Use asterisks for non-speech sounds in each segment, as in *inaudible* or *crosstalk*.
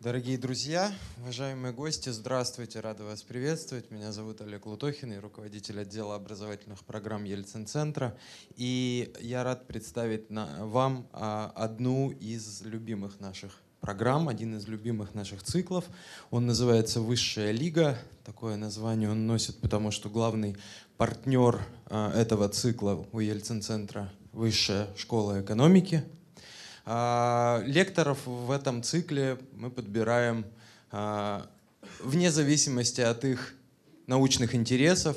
Дорогие друзья, уважаемые гости, здравствуйте, рада вас приветствовать. Меня зовут Олег Лутохин, я руководитель отдела образовательных программ Ельцин-центра. И я рад представить вам а, одну из любимых наших программ, один из любимых наших циклов. Он называется «Высшая лига». Такое название он носит, потому что главный партнер а, этого цикла у Ельцин-центра – Высшая школа экономики – лекторов в этом цикле мы подбираем а, вне зависимости от их научных интересов.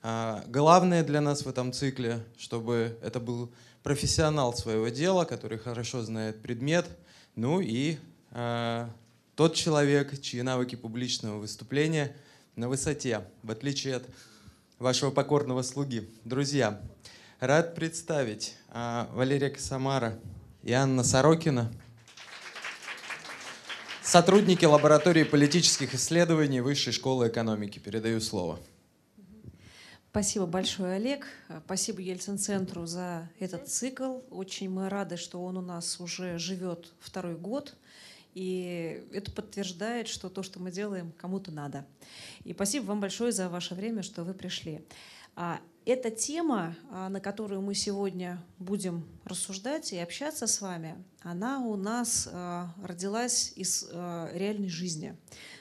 А, главное для нас в этом цикле, чтобы это был профессионал своего дела, который хорошо знает предмет, ну и тот человек, чьи навыки публичного выступления на высоте, в отличие от вашего покорного слуги. Друзья, рад представить Валерия Косомара, и Анна Сорокина, сотрудники лаборатории политических исследований Высшей школы экономики. Передаю слово. Спасибо большое, Олег. Спасибо Ельцин-центру за этот цикл. Очень мы рады, что он у нас уже живет второй год. И это подтверждает, что то, что мы делаем, кому-то надо. И спасибо вам большое за ваше время, что вы пришли. А эта тема, а, на которую мы сегодня будем рассуждать и общаться с вами, она у нас а, родилась из реальной жизни.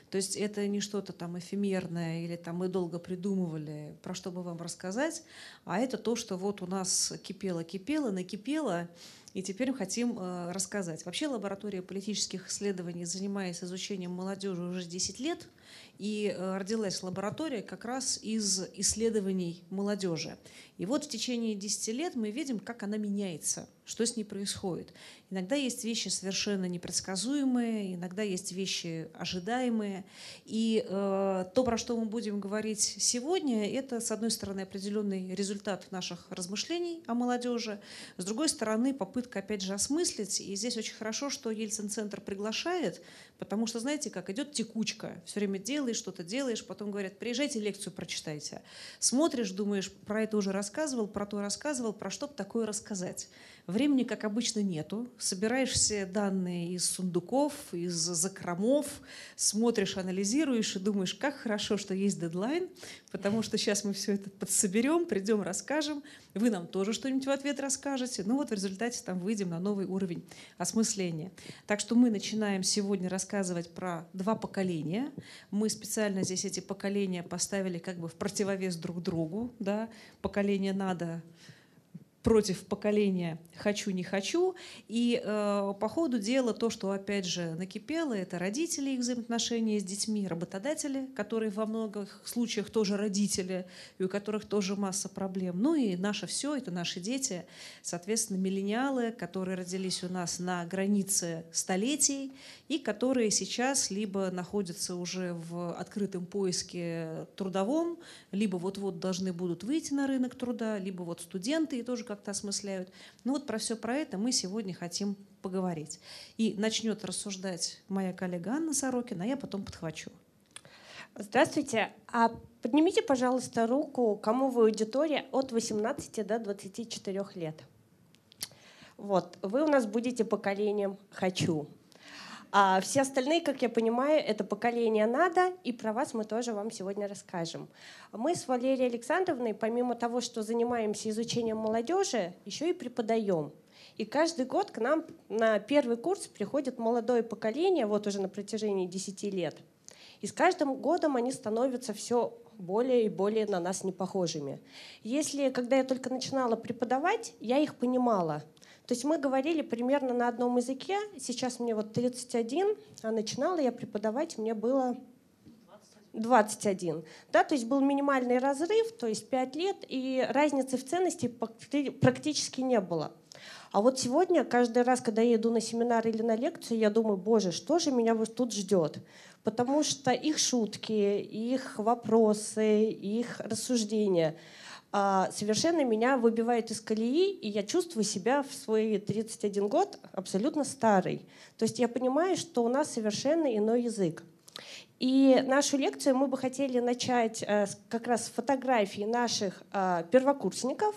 То есть это не что-то там эфемерное или там мы долго придумывали, про что бы вам рассказать, а это то, что вот у нас кипело-кипело, накипело, и теперь мы хотим рассказать. Вообще лаборатория политических исследований занимается изучением молодежи уже 10 лет, и э, родилась лаборатория как раз из исследований молодежи. И вот в течение 10 лет мы видим, как она меняется, что с ней происходит. Иногда есть вещи совершенно непредсказуемые, иногда есть вещи ожидаемые. И э, то, про что мы будем говорить сегодня, это, с одной стороны, определенный результат наших размышлений о молодежи, с другой стороны, попытка, опять же, осмыслить. И здесь очень хорошо, что Ельцин-центр приглашает, потому что, знаете, как идет текучка. Все время делаешь, что-то делаешь, потом говорят, приезжайте лекцию прочитайте. Смотришь, думаешь, про это уже рассказывал, про то рассказывал, про что такое рассказать. Времени, как обычно, нету. Собираешь все данные из сундуков, из закромов, смотришь, анализируешь и думаешь, как хорошо, что есть дедлайн, потому что сейчас мы все это подсоберем, придем, расскажем. Вы нам тоже что-нибудь в ответ расскажете. Ну вот в результате там выйдем на новый уровень осмысления. Так что мы начинаем сегодня рассказывать про два поколения. Мы специально здесь эти поколения поставили как бы в противовес друг другу. Да? Поколение надо против поколения «хочу, не хочу». И э, по ходу дела то, что опять же накипело, это родители, их взаимоотношения с детьми, работодатели, которые во многих случаях тоже родители, и у которых тоже масса проблем. Ну и наше все, это наши дети, соответственно, миллениалы, которые родились у нас на границе столетий и которые сейчас либо находятся уже в открытом поиске трудовом, либо вот-вот должны будут выйти на рынок труда, либо вот студенты и тоже как-то осмысляют. Ну вот про все про это мы сегодня хотим поговорить. И начнет рассуждать моя коллега Анна Сорокина, а я потом подхвачу. Здравствуйте. А поднимите, пожалуйста, руку, кому вы аудитория от 18 до 24 лет. Вот, вы у нас будете поколением «хочу». А все остальные, как я понимаю, это поколение надо, и про вас мы тоже вам сегодня расскажем. Мы с Валерией Александровной, помимо того, что занимаемся изучением молодежи, еще и преподаем. И каждый год к нам на первый курс приходит молодое поколение, вот уже на протяжении 10 лет. И с каждым годом они становятся все более и более на нас непохожими. Если, когда я только начинала преподавать, я их понимала – то есть мы говорили примерно на одном языке. Сейчас мне вот 31, а начинала я преподавать, мне было 21. Да, то есть был минимальный разрыв, то есть 5 лет, и разницы в ценности практически не было. А вот сегодня, каждый раз, когда я иду на семинар или на лекцию, я думаю, боже, что же меня вот тут ждет? Потому что их шутки, их вопросы, их рассуждения — совершенно меня выбивает из колеи, и я чувствую себя в свои 31 год абсолютно старой. То есть я понимаю, что у нас совершенно иной язык. И нашу лекцию мы бы хотели начать э, как раз с фотографий наших э, первокурсников.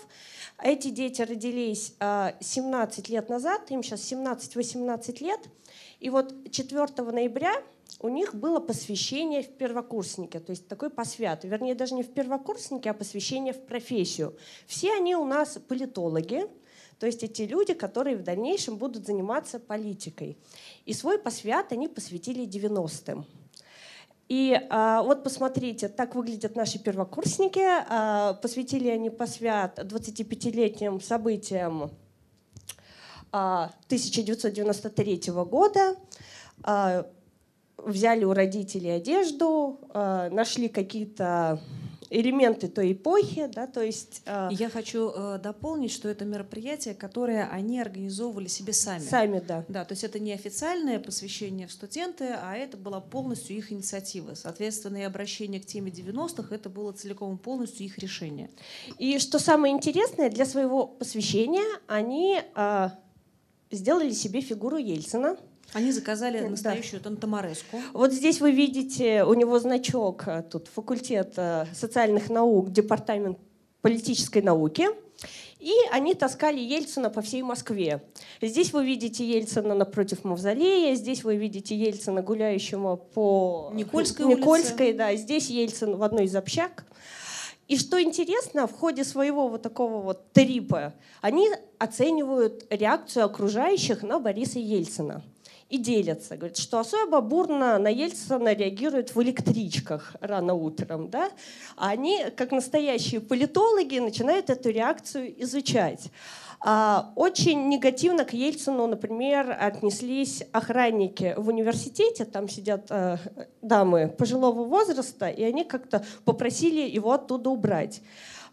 Эти дети родились 17 лет назад, им сейчас 17-18 лет. И вот 4 ноября у них было посвящение в первокурснике, то есть такой посвят. Вернее, даже не в первокурснике, а посвящение в профессию. Все они у нас политологи, то есть эти люди, которые в дальнейшем будут заниматься политикой. И свой посвят они посвятили 90-м. И а, вот посмотрите, так выглядят наши первокурсники. А, посвятили они посвят 25-летним событиям а, 1993 года. А, взяли у родителей одежду, а, нашли какие-то элементы той эпохи, да, то есть... Э, Я хочу э, дополнить, что это мероприятие, которое они организовывали себе сами. Сами, да. Да, то есть это не официальное посвящение в студенты, а это была полностью их инициатива. Соответственно, и обращение к теме 90-х это было целиком полностью их решение. И что самое интересное, для своего посвящения они э, сделали себе фигуру Ельцина, они заказали настоящую да. тантамареску. Вот здесь вы видите, у него значок, э, тут факультет э, социальных наук, департамент политической науки. И они таскали Ельцина по всей Москве. Здесь вы видите Ельцина напротив Мавзолея, здесь вы видите Ельцина, гуляющего по Никольской, Никольской улице. да, здесь Ельцин в одной из общак. И что интересно, в ходе своего вот такого вот трипа они оценивают реакцию окружающих на Бориса Ельцина и делятся. Говорят, что особо бурно на Ельцина реагируют в электричках рано утром. Да? А они, как настоящие политологи, начинают эту реакцию изучать. А, очень негативно к Ельцину, например, отнеслись охранники в университете. Там сидят э, дамы пожилого возраста, и они как-то попросили его оттуда убрать.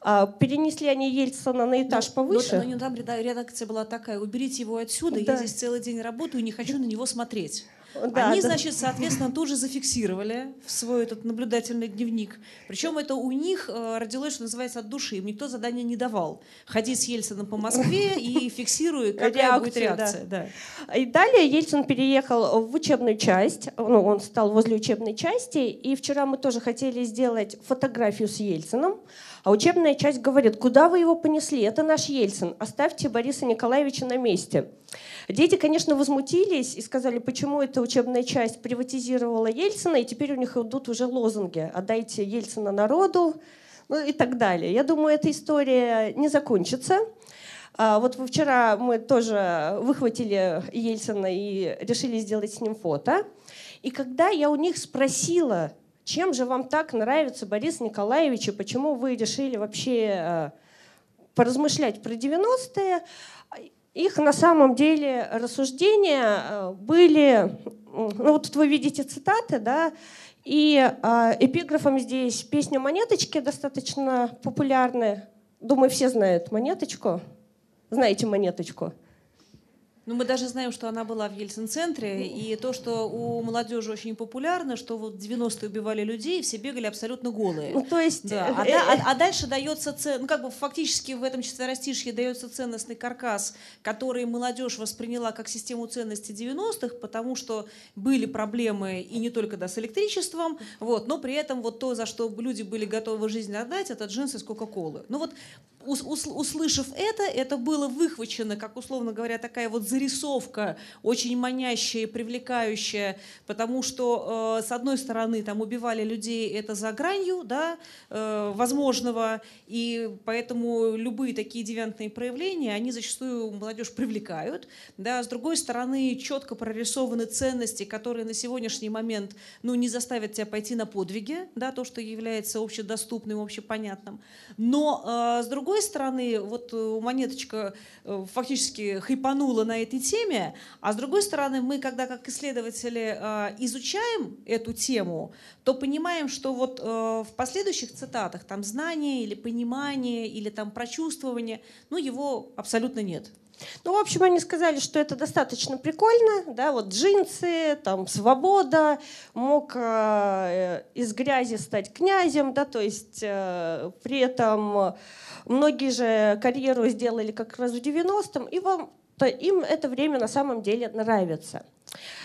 А, перенесли они Ельцина на этаж но, ну, повыше. Но, но там редакция была такая, уберите его отсюда, да. я здесь целый день работаю, не хочу на него смотреть. Да, Они, да. значит, соответственно, тоже зафиксировали в свой этот наблюдательный дневник. Причем это у них э, родилось, что называется, от души. Им никто задания не давал. Ходи с Ельцином по Москве и фиксируй, какая Реакцию, будет реакция. Да. Да. И далее Ельцин переехал в учебную часть. Ну, он стал возле учебной части. И вчера мы тоже хотели сделать фотографию с Ельцином. А учебная часть говорит, куда вы его понесли? Это наш Ельцин. Оставьте Бориса Николаевича на месте. Дети, конечно, возмутились и сказали, почему эта учебная часть приватизировала Ельцина, и теперь у них идут уже лозунги «отдайте Ельцина народу», ну и так далее. Я думаю, эта история не закончится. А вот вчера мы тоже выхватили Ельцина и решили сделать с ним фото. И когда я у них спросила, чем же вам так нравится Борис Николаевич, и почему вы решили вообще э, поразмышлять про 90-е? Их на самом деле рассуждения э, были, ну вот тут вы видите цитаты, да, и э, эпиграфом здесь песня «Монеточки» достаточно популярная. Думаю, все знают «Монеточку». Знаете «Монеточку»? Ну, мы даже знаем, что она была в Ельцин-центре, и то, что у молодежи очень популярно, что вот 90-е убивали людей, все бегали абсолютно голые. Ну, то есть... Да. А, а, а дальше дается, цен, ну, как бы фактически в этом четверостишье дается ценностный каркас, который молодежь восприняла как систему ценностей 90-х, потому что были проблемы и не только да, с электричеством, вот, но при этом вот то, за что люди были готовы жизнь отдать, это джинсы с Кока-Колы. Ну вот услышав это, это было выхвачено, как условно говоря, такая вот зарисовка, очень манящая и привлекающая, потому что, э, с одной стороны, там убивали людей, это за гранью да, э, возможного, и поэтому любые такие девиантные проявления, они зачастую молодежь привлекают. Да. С другой стороны, четко прорисованы ценности, которые на сегодняшний момент ну, не заставят тебя пойти на подвиги, да, то, что является общедоступным, общепонятным. Но, э, с другой стороны, вот монеточка фактически хайпанула на этой теме, а с другой стороны, мы, когда как исследователи э, изучаем эту тему, то понимаем, что вот э, в последующих цитатах там знание или понимание или там прочувствование, ну его абсолютно нет. Ну, в общем, они сказали, что это достаточно прикольно, да, вот джинсы, там, свобода, мог э, из грязи стать князем, да, то есть э, при этом многие же карьеру сделали как раз в 90-м, и вам то им это время на самом деле нравится.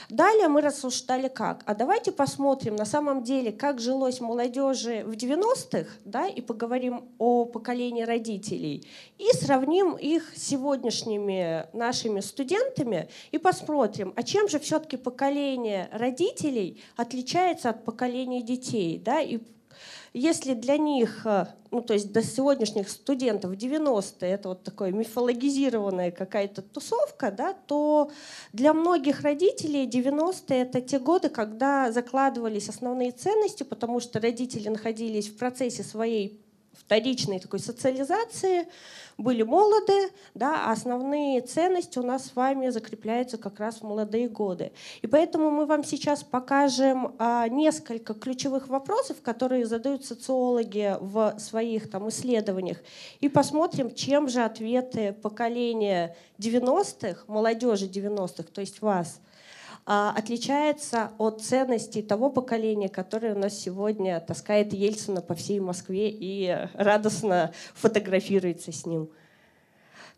Далее мы рассуждали как? А давайте посмотрим на самом деле, как жилось молодежи в 90-х, да, и поговорим о поколении родителей, и сравним их с сегодняшними нашими студентами, и посмотрим, а чем же все-таки поколение родителей отличается от поколения детей, да, и если для них, э, ну то есть до сегодняшних студентов 90-е это вот такая мифологизированная какая-то тусовка, да, то для многих родителей 90-е это те годы, когда закладывались основные ценности, потому что родители находились в процессе своей вторичной такой социализации, были молоды, да, а основные ценности у нас с вами закрепляются как раз в молодые годы. И поэтому мы вам сейчас покажем а, несколько ключевых вопросов, которые задают социологи в своих там, исследованиях, и посмотрим, чем же ответы поколения 90-х, молодежи 90-х, то есть вас – отличается от ценностей того поколения, которое у нас сегодня таскает Ельцина по всей Москве и радостно фотографируется с ним.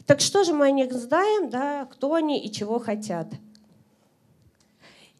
Так что же мы о них знаем, да, кто они и чего хотят?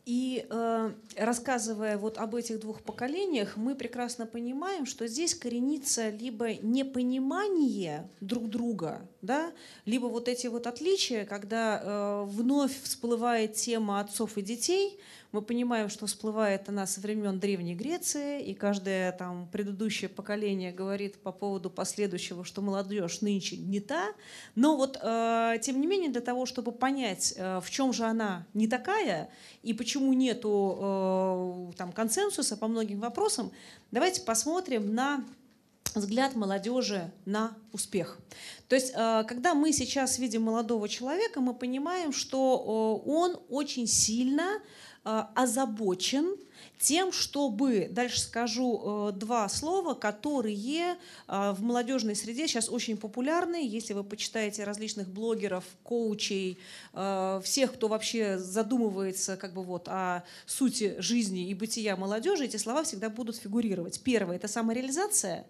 И э, рассказывая вот об этих двух поколениях, мы прекрасно понимаем, что здесь коренится либо непонимание друг друга, да, либо вот эти вот отличия, когда э, вновь всплывает тема отцов и детей, мы понимаем, что всплывает она со времен Древней Греции, и каждое там предыдущее поколение говорит по поводу последующего, что молодежь нынче не та. Но вот, э, тем не менее, для того, чтобы понять, э, в чем же она не такая, и почему нету э, там, консенсуса по многим вопросам, давайте посмотрим на взгляд молодежи на успех. То есть, э, когда мы сейчас видим молодого человека, мы понимаем, что э, он очень сильно озабочен тем, чтобы, дальше скажу э, два слова, которые э, в молодежной среде сейчас очень популярны. Если вы почитаете различных блогеров, коучей, всех, кто вообще задумывается как бы вот о сути жизни и бытия молодежи, эти слова всегда будут фигурировать. Первое – это самореализация,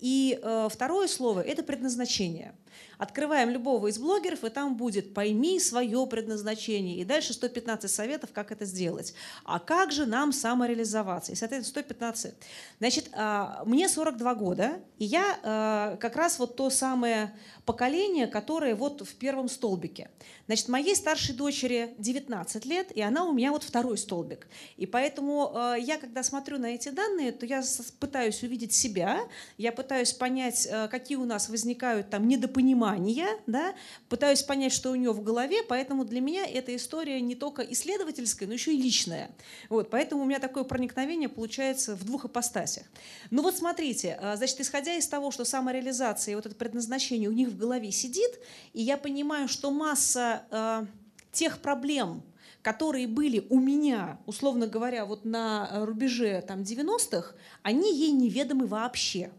и второе слово – это предназначение – Открываем любого из блогеров, и там будет «пойми свое предназначение». И дальше 115 советов, как это сделать. А как же нам самореализоваться? И, соответственно, 115. Значит, а, мне 42 года, и я а, как раз вот то самое поколение, которое вот в первом столбике. Значит, моей старшей дочери 19 лет, и она у меня вот второй столбик. И поэтому э, я, когда смотрю на эти данные, то я пытаюсь увидеть себя, я пытаюсь понять, э, какие у нас возникают там недопонимания, да, пытаюсь понять, что у нее в голове, поэтому для меня эта история не только исследовательская, но еще и личная. Вот, поэтому у меня такое проникновение получается в двух ипостасях. Ну вот смотрите, э, значит, исходя из того, что самореализация и вот это предназначение у них в голове сидит, и я понимаю, что масса э, тех проблем, которые были у меня, условно говоря, вот на рубеже там, 90-х, они ей неведомы вообще.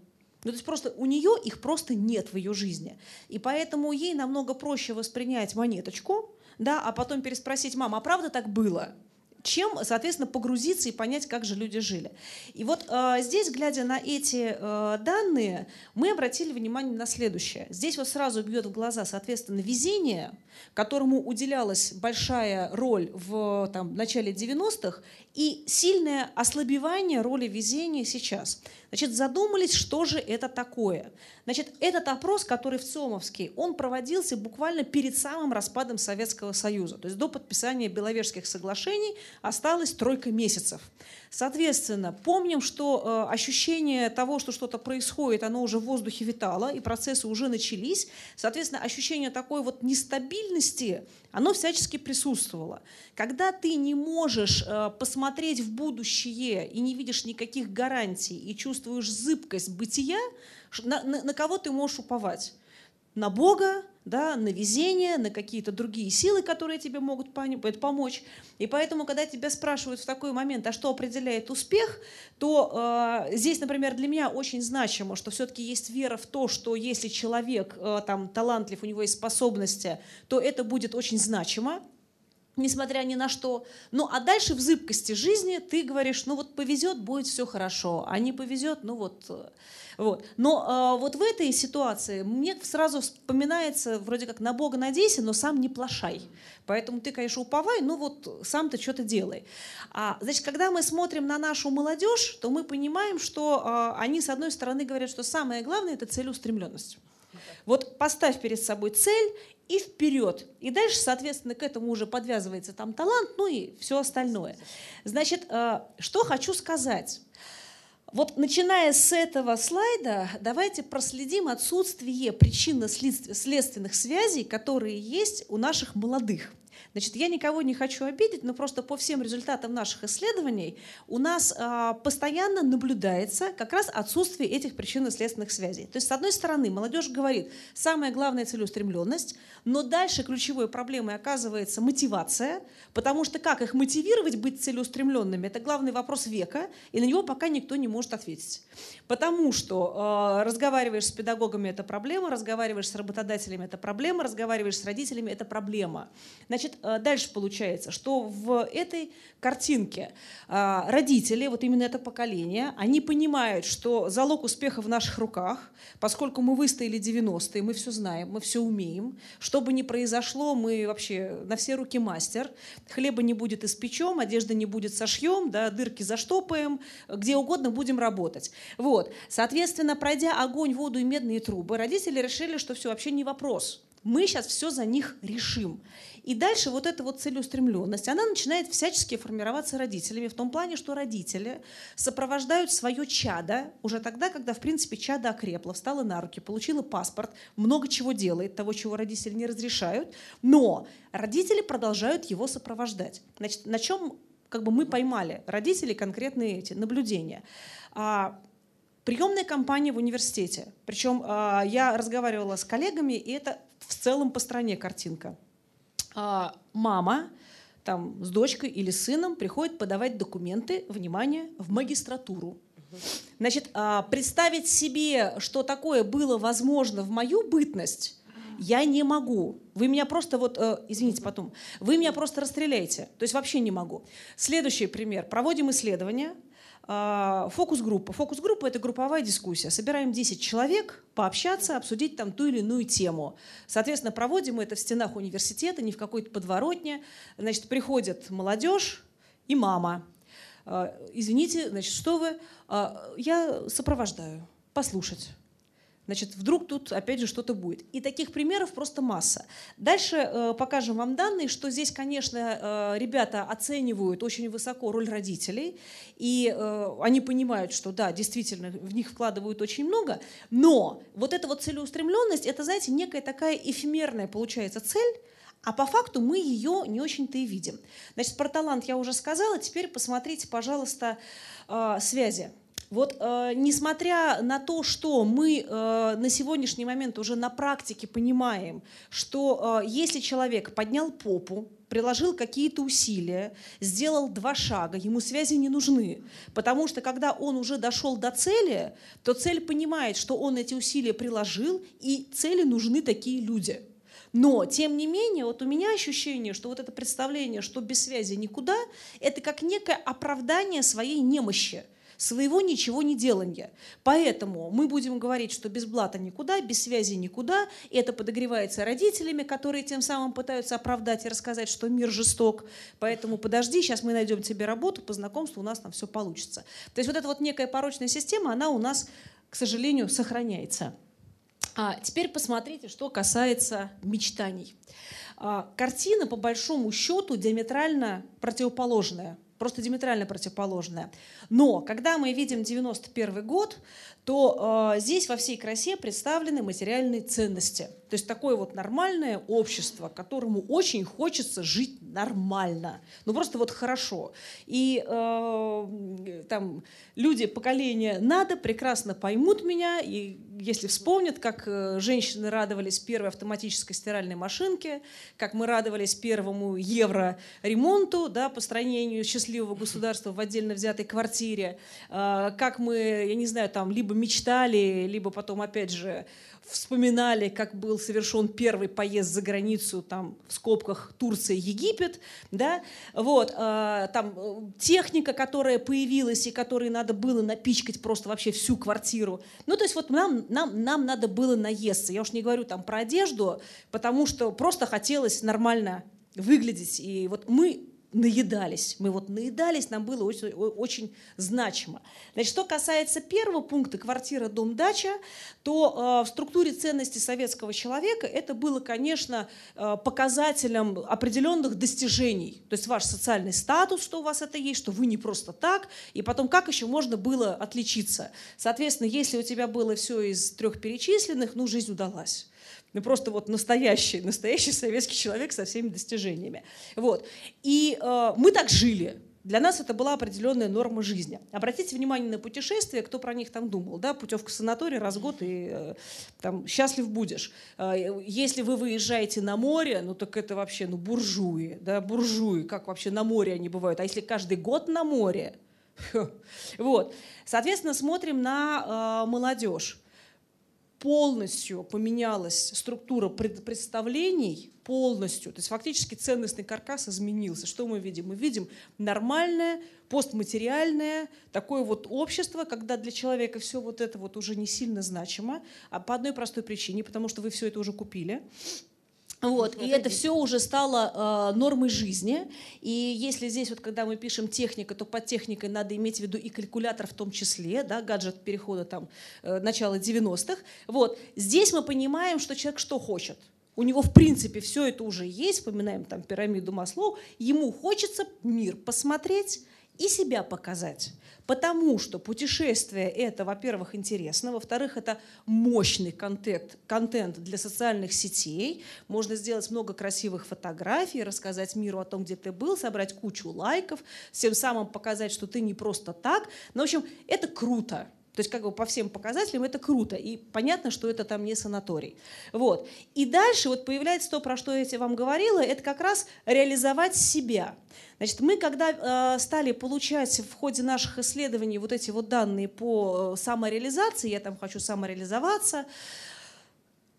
Ну, то есть просто у нее их просто нет в ее жизни. И поэтому ей намного проще воспринять монеточку, да, а потом переспросить, мама, а правда так было? Чем, соответственно, погрузиться и понять, как же люди жили. И вот э, здесь, глядя на эти э, данные, мы обратили внимание на следующее. Здесь вот сразу бьет в глаза, соответственно, везение, которому уделялась большая роль в там, начале 90-х, и сильное ослабевание роли везения сейчас. Значит, задумались, что же это такое. Значит, этот опрос, который в ЦОМовский, он проводился буквально перед самым распадом Советского Союза. То есть до подписания Беловежских соглашений осталось тройка месяцев. Соответственно, помним, что э, ощущение того, что что-то происходит, оно уже в воздухе витало, и процессы уже начались. Соответственно, ощущение такой вот нестабильности, оно всячески присутствовало. Когда ты не можешь э, посмотреть в будущее и не видишь никаких гарантий, и чувствуешь зыбкость бытия, на, на, на кого ты можешь уповать? На Бога, да, на везение, на какие-то другие силы, которые тебе могут помочь. И поэтому, когда тебя спрашивают в такой момент, а что определяет успех, то э, здесь, например, для меня очень значимо, что все-таки есть вера в то, что если человек э, там талантлив, у него есть способности, то это будет очень значимо. несмотря ни на что. Ну, а дальше в зыбкости жизни ты говоришь, ну вот повезет, будет все хорошо, а не повезет, ну вот... Вот. Но э, вот в этой ситуации мне сразу вспоминается вроде как на Бога надейся, но сам не плашай. Поэтому ты, конечно, уповай, но вот сам ты что-то делай. А, значит, когда мы смотрим на нашу молодежь, то мы понимаем, что э, они, с одной стороны, говорят, что самое главное – это целеустремленность. Вот поставь перед собой цель и вперед. И дальше, соответственно, к этому уже подвязывается там талант, ну и все остальное. Значит, э, что хочу сказать. Вот начиная с этого слайда, давайте проследим отсутствие причинно-следственных связей, которые есть у наших молодых – Значит, я никого не хочу обидеть, но просто по всем результатам наших исследований у нас а, постоянно наблюдается как раз отсутствие этих причинно-следственных связей. То есть, с одной стороны, молодежь говорит, самая главная целеустремленность, но дальше ключевой проблемой оказывается мотивация, потому что как их мотивировать быть целеустремленными, это главный вопрос века, и на него пока никто не может ответить. Потому что э, разговариваешь с педагогами – это проблема, разговариваешь с работодателями – это проблема, разговариваешь с родителями – это проблема. Значит, Э, дальше получается, что в этой картинке э, родители, вот именно это поколение, они понимают, что залог успеха в наших руках, поскольку мы выстояли 90-е, мы все знаем, мы все умеем. Что бы ни произошло, мы вообще на все руки мастер. Хлеба не будет испечем, одежды не будет сошьем, да, дырки заштопаем, где угодно будем работать. Вот. Соответственно, пройдя огонь, воду и медные трубы, родители решили, что все вообще не вопрос. Мы сейчас все за них решим. И дальше вот эта вот целеустремленность, она начинает всячески формироваться родителями в том плане, что родители сопровождают свое чадо уже тогда, когда, в принципе, чадо окрепло, встало на руки, получило паспорт, много чего делает, того, чего родители не разрешают, но родители продолжают его сопровождать. Значит, на чем как бы мы поймали родители конкретные эти наблюдения. А, приемная кампания в университете. Причем а, я разговаривала с коллегами, и это в целом по стране картинка. А, мама там, с дочкой или сыном приходит подавать документы, внимание, в магистратуру. Значит, а, представить себе, что такое было возможно в мою бытность, я не могу. Вы меня просто вот, э, извините потом, вы меня просто расстреляете. То есть вообще не могу. Следующий пример. Проводим исследование. А, фокус-группа. Фокус-группа – это групповая дискуссия. Собираем 10 человек, пообщаться, обсудить там ту или иную тему. Соответственно, проводим это в стенах университета, не в какой-то подворотне. Значит, приходит молодежь и мама. А, извините, значит, что вы? А, я сопровождаю. Послушать. Значит, вдруг тут опять же что-то будет. И таких примеров просто масса. Дальше э, покажем вам данные, что здесь, конечно, э, ребята оценивают очень высоко роль родителей, и э, они понимают, что да, действительно, в них вкладывают очень много, но вот эта вот целеустремленность, это, знаете, некая такая эфемерная получается цель, а по факту мы ее не очень-то и видим. Значит, про талант я уже сказала, теперь посмотрите, пожалуйста, э, связи. Вот э, несмотря на то, что мы э, на сегодняшний момент уже на практике понимаем, что э, если человек поднял попу, приложил какие-то усилия, сделал два шага, ему связи не нужны. Потому что когда он уже дошел до цели, то цель понимает, что он эти усилия приложил, и цели нужны такие люди. Но, тем не менее, вот у меня ощущение, что вот это представление, что без связи никуда, это как некое оправдание своей немощи своего ничего не делания. Поэтому мы будем говорить, что без блата никуда, без связи никуда. И это подогревается родителями, которые тем самым пытаются оправдать и рассказать, что мир жесток. Поэтому подожди, сейчас мы найдем тебе работу, по знакомству у нас там все получится. То есть вот эта вот некая порочная система, она у нас, к сожалению, сохраняется. А теперь посмотрите, что касается мечтаний. А, картина, по большому счету, диаметрально противоположная просто диаметрально противоположное. Но когда мы видим 91 год, то э, здесь во всей красе представлены материальные ценности. То есть такое вот нормальное общество, которому очень хочется жить нормально, ну просто вот хорошо. И э, там люди поколения надо прекрасно поймут меня, и если вспомнят, как э, женщины радовались первой автоматической стиральной машинке, как мы радовались первому евро ремонту, да, построению счастливого государства в отдельно взятой квартире, э, как мы, я не знаю, там либо мечтали, либо потом, опять же, вспоминали, как был совершен первый поезд за границу, там, в скобках Турция, Египет, да, вот, э, там техника, которая появилась и которой надо было напичкать просто вообще всю квартиру. Ну, то есть вот нам, нам, нам надо было наесться. Я уж не говорю там про одежду, потому что просто хотелось нормально выглядеть. И вот мы наедались. Мы вот наедались, нам было очень, очень значимо. Значит, что касается первого пункта «квартира, дом, дача», то э, в структуре ценностей советского человека это было, конечно, э, показателем определенных достижений. То есть ваш социальный статус, что у вас это есть, что вы не просто так, и потом как еще можно было отличиться. Соответственно, если у тебя было все из трех перечисленных, ну, жизнь удалась ну просто вот настоящий, настоящий советский человек со всеми достижениями. Вот. И э, мы так жили. Для нас это была определенная норма жизни. Обратите внимание на путешествия, кто про них там думал. Да? Путевка в санаторий раз в год и э, там, счастлив будешь. Э, если вы выезжаете на море, ну так это вообще ну, буржуи. Да? Буржуи, как вообще на море они бывают. А если каждый год на море? *laughs* Вот. Соответственно, смотрим на э, молодежь полностью поменялась структура представлений, полностью. То есть фактически ценностный каркас изменился. Что мы видим? Мы видим нормальное, постматериальное такое вот общество, когда для человека все вот это вот уже не сильно значимо, а по одной простой причине, потому что вы все это уже купили. Вот, и это все уже стало э, нормой жизни. И если здесь, вот, когда мы пишем техника, то под техникой надо иметь в виду и калькулятор в том числе, да, гаджет перехода там, э, начала 90-х. Вот. Здесь мы понимаем, что человек что хочет. У него, в принципе, все это уже есть, вспоминаем там пирамиду Маслоу, ему хочется мир посмотреть и себя показать. Потому что путешествие это, во-первых, интересно, во-вторых, это мощный контент, контент для социальных сетей. Можно сделать много красивых фотографий, рассказать миру о том, где ты был, собрать кучу лайков, тем самым показать, что ты не просто так. Ну, в общем, это круто. То есть как бы по всем показателям это круто. И понятно, что это там не санаторий. Вот. И дальше вот появляется то, про что я вам говорила, это как раз реализовать себя. Значит, мы когда э, стали получать в ходе наших исследований вот эти вот данные по э, самореализации, я там хочу самореализоваться,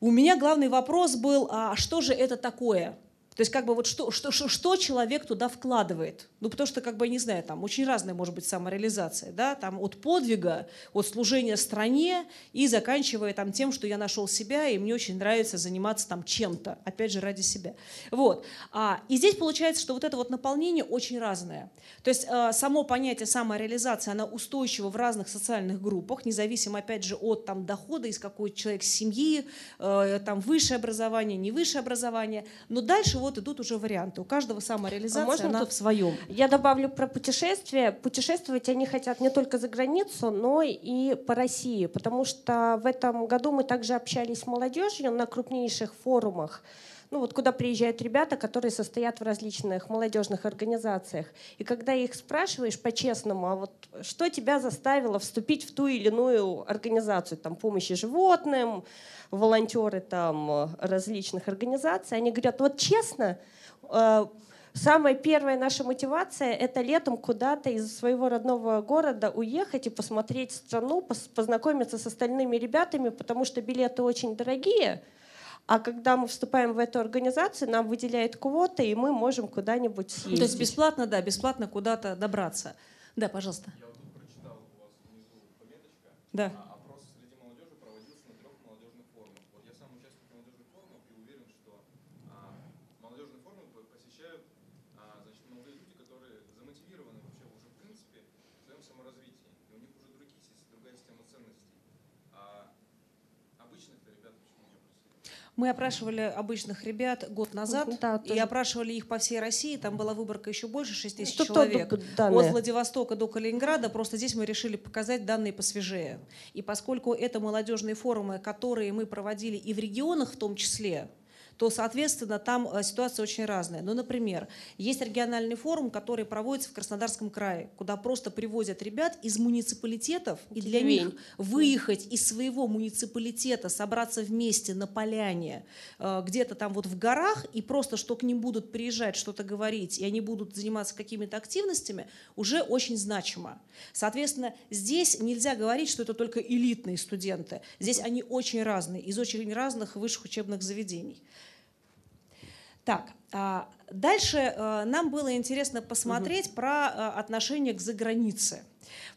у меня главный вопрос был, а что же это такое? То есть как бы вот что, что, что, что человек туда вкладывает? Ну, потому что, как бы, не знаю, там очень разная может быть самореализация, да, там от подвига, от служения стране и заканчивая там тем, что я нашел себя, и мне очень нравится заниматься там чем-то, опять же, ради себя. Вот. А, и здесь получается, что вот это вот наполнение очень разное. То есть э, само понятие самореализации, она устойчива в разных социальных группах, независимо, опять же, от там дохода, из какой человек семьи, э, там высшее образование, не высшее образование. Но дальше вот идут уже варианты. У каждого самореализация, а можно она тут в своем. Я добавлю про путешествия. Путешествовать они хотят не только за границу, но и по России, потому что в этом году мы также общались с молодежью на крупнейших форумах ну вот куда приезжают ребята, которые состоят в различных молодежных организациях. И когда их спрашиваешь по-честному, а вот что тебя заставило вступить в ту или иную организацию, там помощи животным, волонтеры там различных организаций, они говорят, вот честно, э, Самая первая наша мотивация — это летом куда-то из своего родного города уехать и посмотреть страну, познакомиться с остальными ребятами, потому что билеты очень дорогие — а когда мы вступаем в эту организацию, нам выделяют квоты, и мы можем куда-нибудь съездить. То есть бесплатно, да, бесплатно куда-то добраться. Да, пожалуйста. Я вот тут прочитал у вас внизу пометочка. Да. Мы опрашивали обычных ребят год назад, да, и опрашивали их по всей России. Там была выборка еще больше, 6 тысяч человек. От Владивостока до Калининграда. Просто здесь мы решили показать данные посвежее. И поскольку это молодежные форумы, которые мы проводили и в регионах в том числе, то, соответственно, там э, ситуация очень разная. Ну, например, есть региональный форум, который проводится в Краснодарском крае, куда просто привозят ребят из муниципалитетов, и для них выехать из своего муниципалитета, собраться вместе на поляне, э, где-то там вот в горах, и просто что к ним будут приезжать, что-то говорить, и они будут заниматься какими-то активностями, уже очень значимо. Соответственно, здесь нельзя говорить, что это только элитные студенты. Здесь они очень разные, из очень разных высших учебных заведений. Так, дальше э, нам было интересно посмотреть угу. про э, отношение к загранице.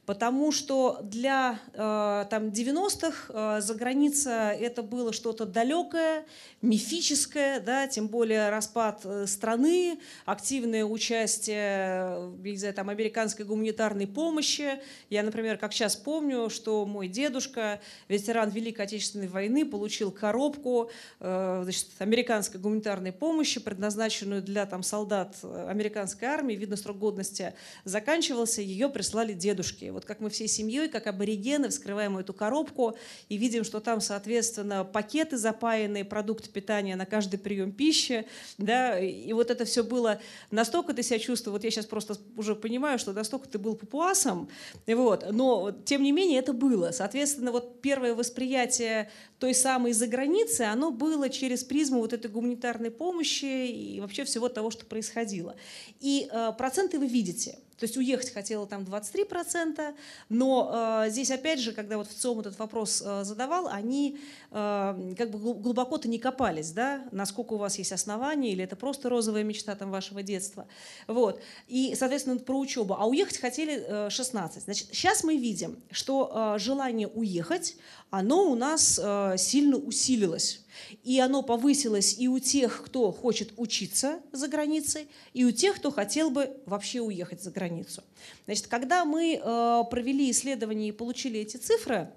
Потому что для э, там, 90-х э, за граница это было что-то далекое, мифическое, да, тем более распад страны, активное участие не знаю, там, американской гуманитарной помощи. Я, например, как сейчас помню, что мой дедушка, ветеран Великой Отечественной войны, получил коробку значит, американской гуманитарной помощи, предназначенную для там, солдат американской армии. Видно, срок годности заканчивался, ее прислали дедушке. Вот как мы всей семьей, как аборигены, вскрываем эту коробку и видим, что там, соответственно, пакеты запаянные, продукты питания на каждый прием пищи, да, и вот это все было настолько ты себя чувствовал, вот я сейчас просто уже понимаю, что настолько ты был папуасом, вот, но тем не менее это было. Соответственно, вот первое восприятие той самой за границы, оно было через призму вот этой гуманитарной помощи и вообще всего того, что происходило. И э, проценты вы видите – то есть уехать хотела там 23%, но э, здесь опять же, когда вот в ЦИОМ этот вопрос э, задавал, они э, как бы глубоко-то не копались, да, насколько у вас есть основания, или это просто розовая мечта там вашего детства. Вот. И, соответственно, про учебу. А уехать хотели э, 16. Значит, сейчас мы видим, что э, желание уехать, оно у нас э, сильно усилилось. И оно повысилось и у тех, кто хочет учиться за границей, и у тех, кто хотел бы вообще уехать за границу. Значит, когда мы э, провели исследование и получили эти цифры,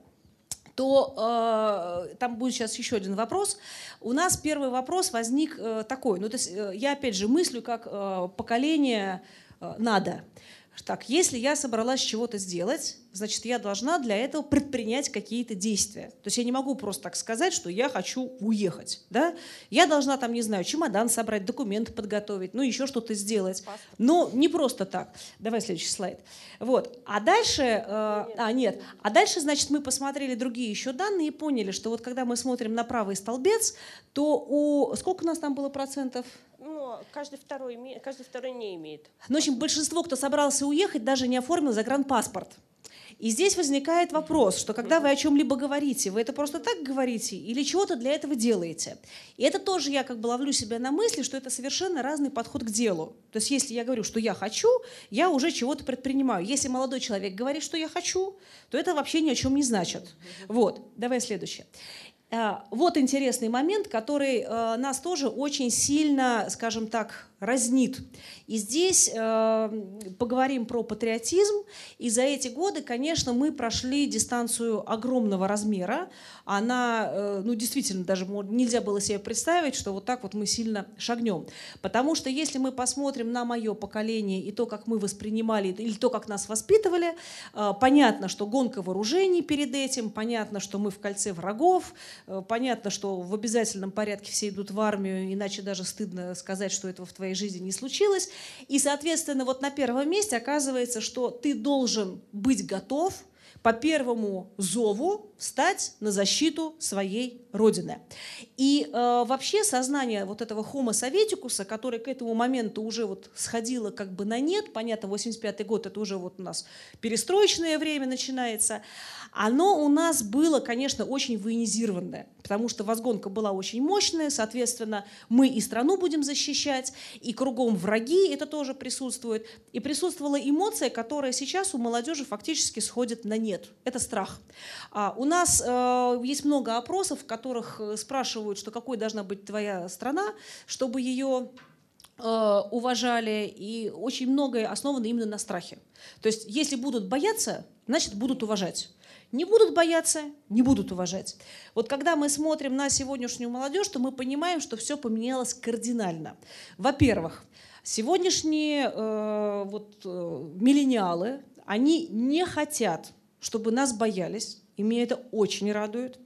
то э, там будет сейчас еще один вопрос. У нас первый вопрос возник э, такой. Ну, то есть э, я опять же мыслю как э, поколение э, надо так, если я собралась чего-то сделать, значит, я должна для этого предпринять какие-то действия. То есть я не могу просто так сказать, что я хочу уехать. Да? Я должна там, не знаю, чемодан собрать, документы подготовить, ну еще что-то сделать. Но не просто так. Давай следующий слайд. Вот. А дальше, э, а нет, а дальше, значит, мы посмотрели другие еще данные и поняли, что вот когда мы смотрим на правый столбец, то у... Сколько у нас там было процентов? Ну, каждый второй, каждый второй не имеет. Ну, в общем, большинство, кто собрался уехать, даже не оформил загранпаспорт. И здесь возникает вопрос, что когда вы о чем-либо говорите, вы это просто так говорите или чего-то для этого делаете. И это тоже я как бы ловлю себя на мысли, что это совершенно разный подход к делу. То есть если я говорю, что я хочу, я уже чего-то предпринимаю. Если молодой человек говорит, что я хочу, то это вообще ни о чем не значит. Вот, давай следующее. Э, вот интересный момент, который э, нас тоже очень сильно, скажем так, разнит. И здесь э, поговорим про патриотизм. И за эти годы, конечно, мы прошли дистанцию огромного размера. Она, э, ну, действительно, даже нельзя было себе представить, что вот так вот мы сильно шагнем. Потому что если мы посмотрим на мое поколение и то, как мы воспринимали, или то, как нас воспитывали, э, понятно, что гонка вооружений перед этим, понятно, что мы в кольце врагов, э, понятно, что в обязательном порядке все идут в армию, иначе даже стыдно сказать, что этого в твоей твоей жизни не случилось. И, соответственно, вот на первом месте оказывается, что ты должен быть готов по первому зову встать на защиту своей родины. И э, вообще сознание вот этого homo советикуса, который к этому моменту уже вот сходило как бы на нет, понятно, 85 год это уже вот у нас перестроечное время начинается, оно у нас было, конечно, очень военизированное, потому что возгонка была очень мощная, соответственно, мы и страну будем защищать, и кругом враги, это тоже присутствует. И присутствовала эмоция, которая сейчас у молодежи фактически сходит на нет. Это страх. А у нас э, есть много опросов, в которых э, спрашивают, что какой должна быть твоя страна, чтобы ее э, уважали, и очень многое основано именно на страхе. То есть, если будут бояться, значит, будут уважать. Не будут бояться, не будут уважать. Вот когда мы смотрим на сегодняшнюю молодежь, то мы понимаем, что все поменялось кардинально. Во-первых, сегодняшние э, вот, э, миллениалы, они не хотят, чтобы нас боялись, и меня это очень радует.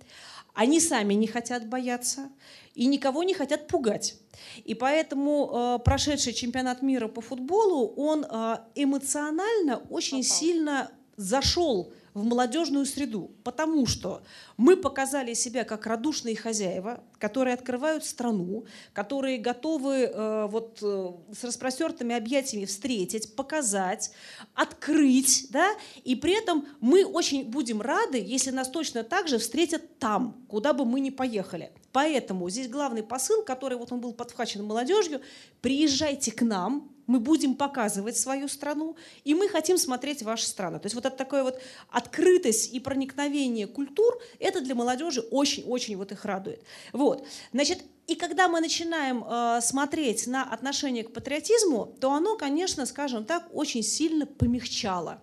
Они сами не хотят бояться и никого не хотят пугать. И поэтому э, прошедший чемпионат мира по футболу, он э, эмоционально очень Попал. сильно зашел в молодежную среду, потому что мы показали себя как радушные хозяева, которые открывают страну, которые готовы э, вот э, с распростертыми объятиями встретить, показать, открыть, да, и при этом мы очень будем рады, если нас точно так же встретят там, куда бы мы ни поехали. Поэтому здесь главный посыл, который вот он был подхвачен молодежью, приезжайте к нам, мы будем показывать свою страну, и мы хотим смотреть ваши страны. То есть вот это такое вот открытость и проникновение культур, это для молодежи очень-очень вот их радует. Вот. Значит, и когда мы начинаем э, смотреть на отношение к патриотизму, то оно, конечно, скажем так, очень сильно помягчало.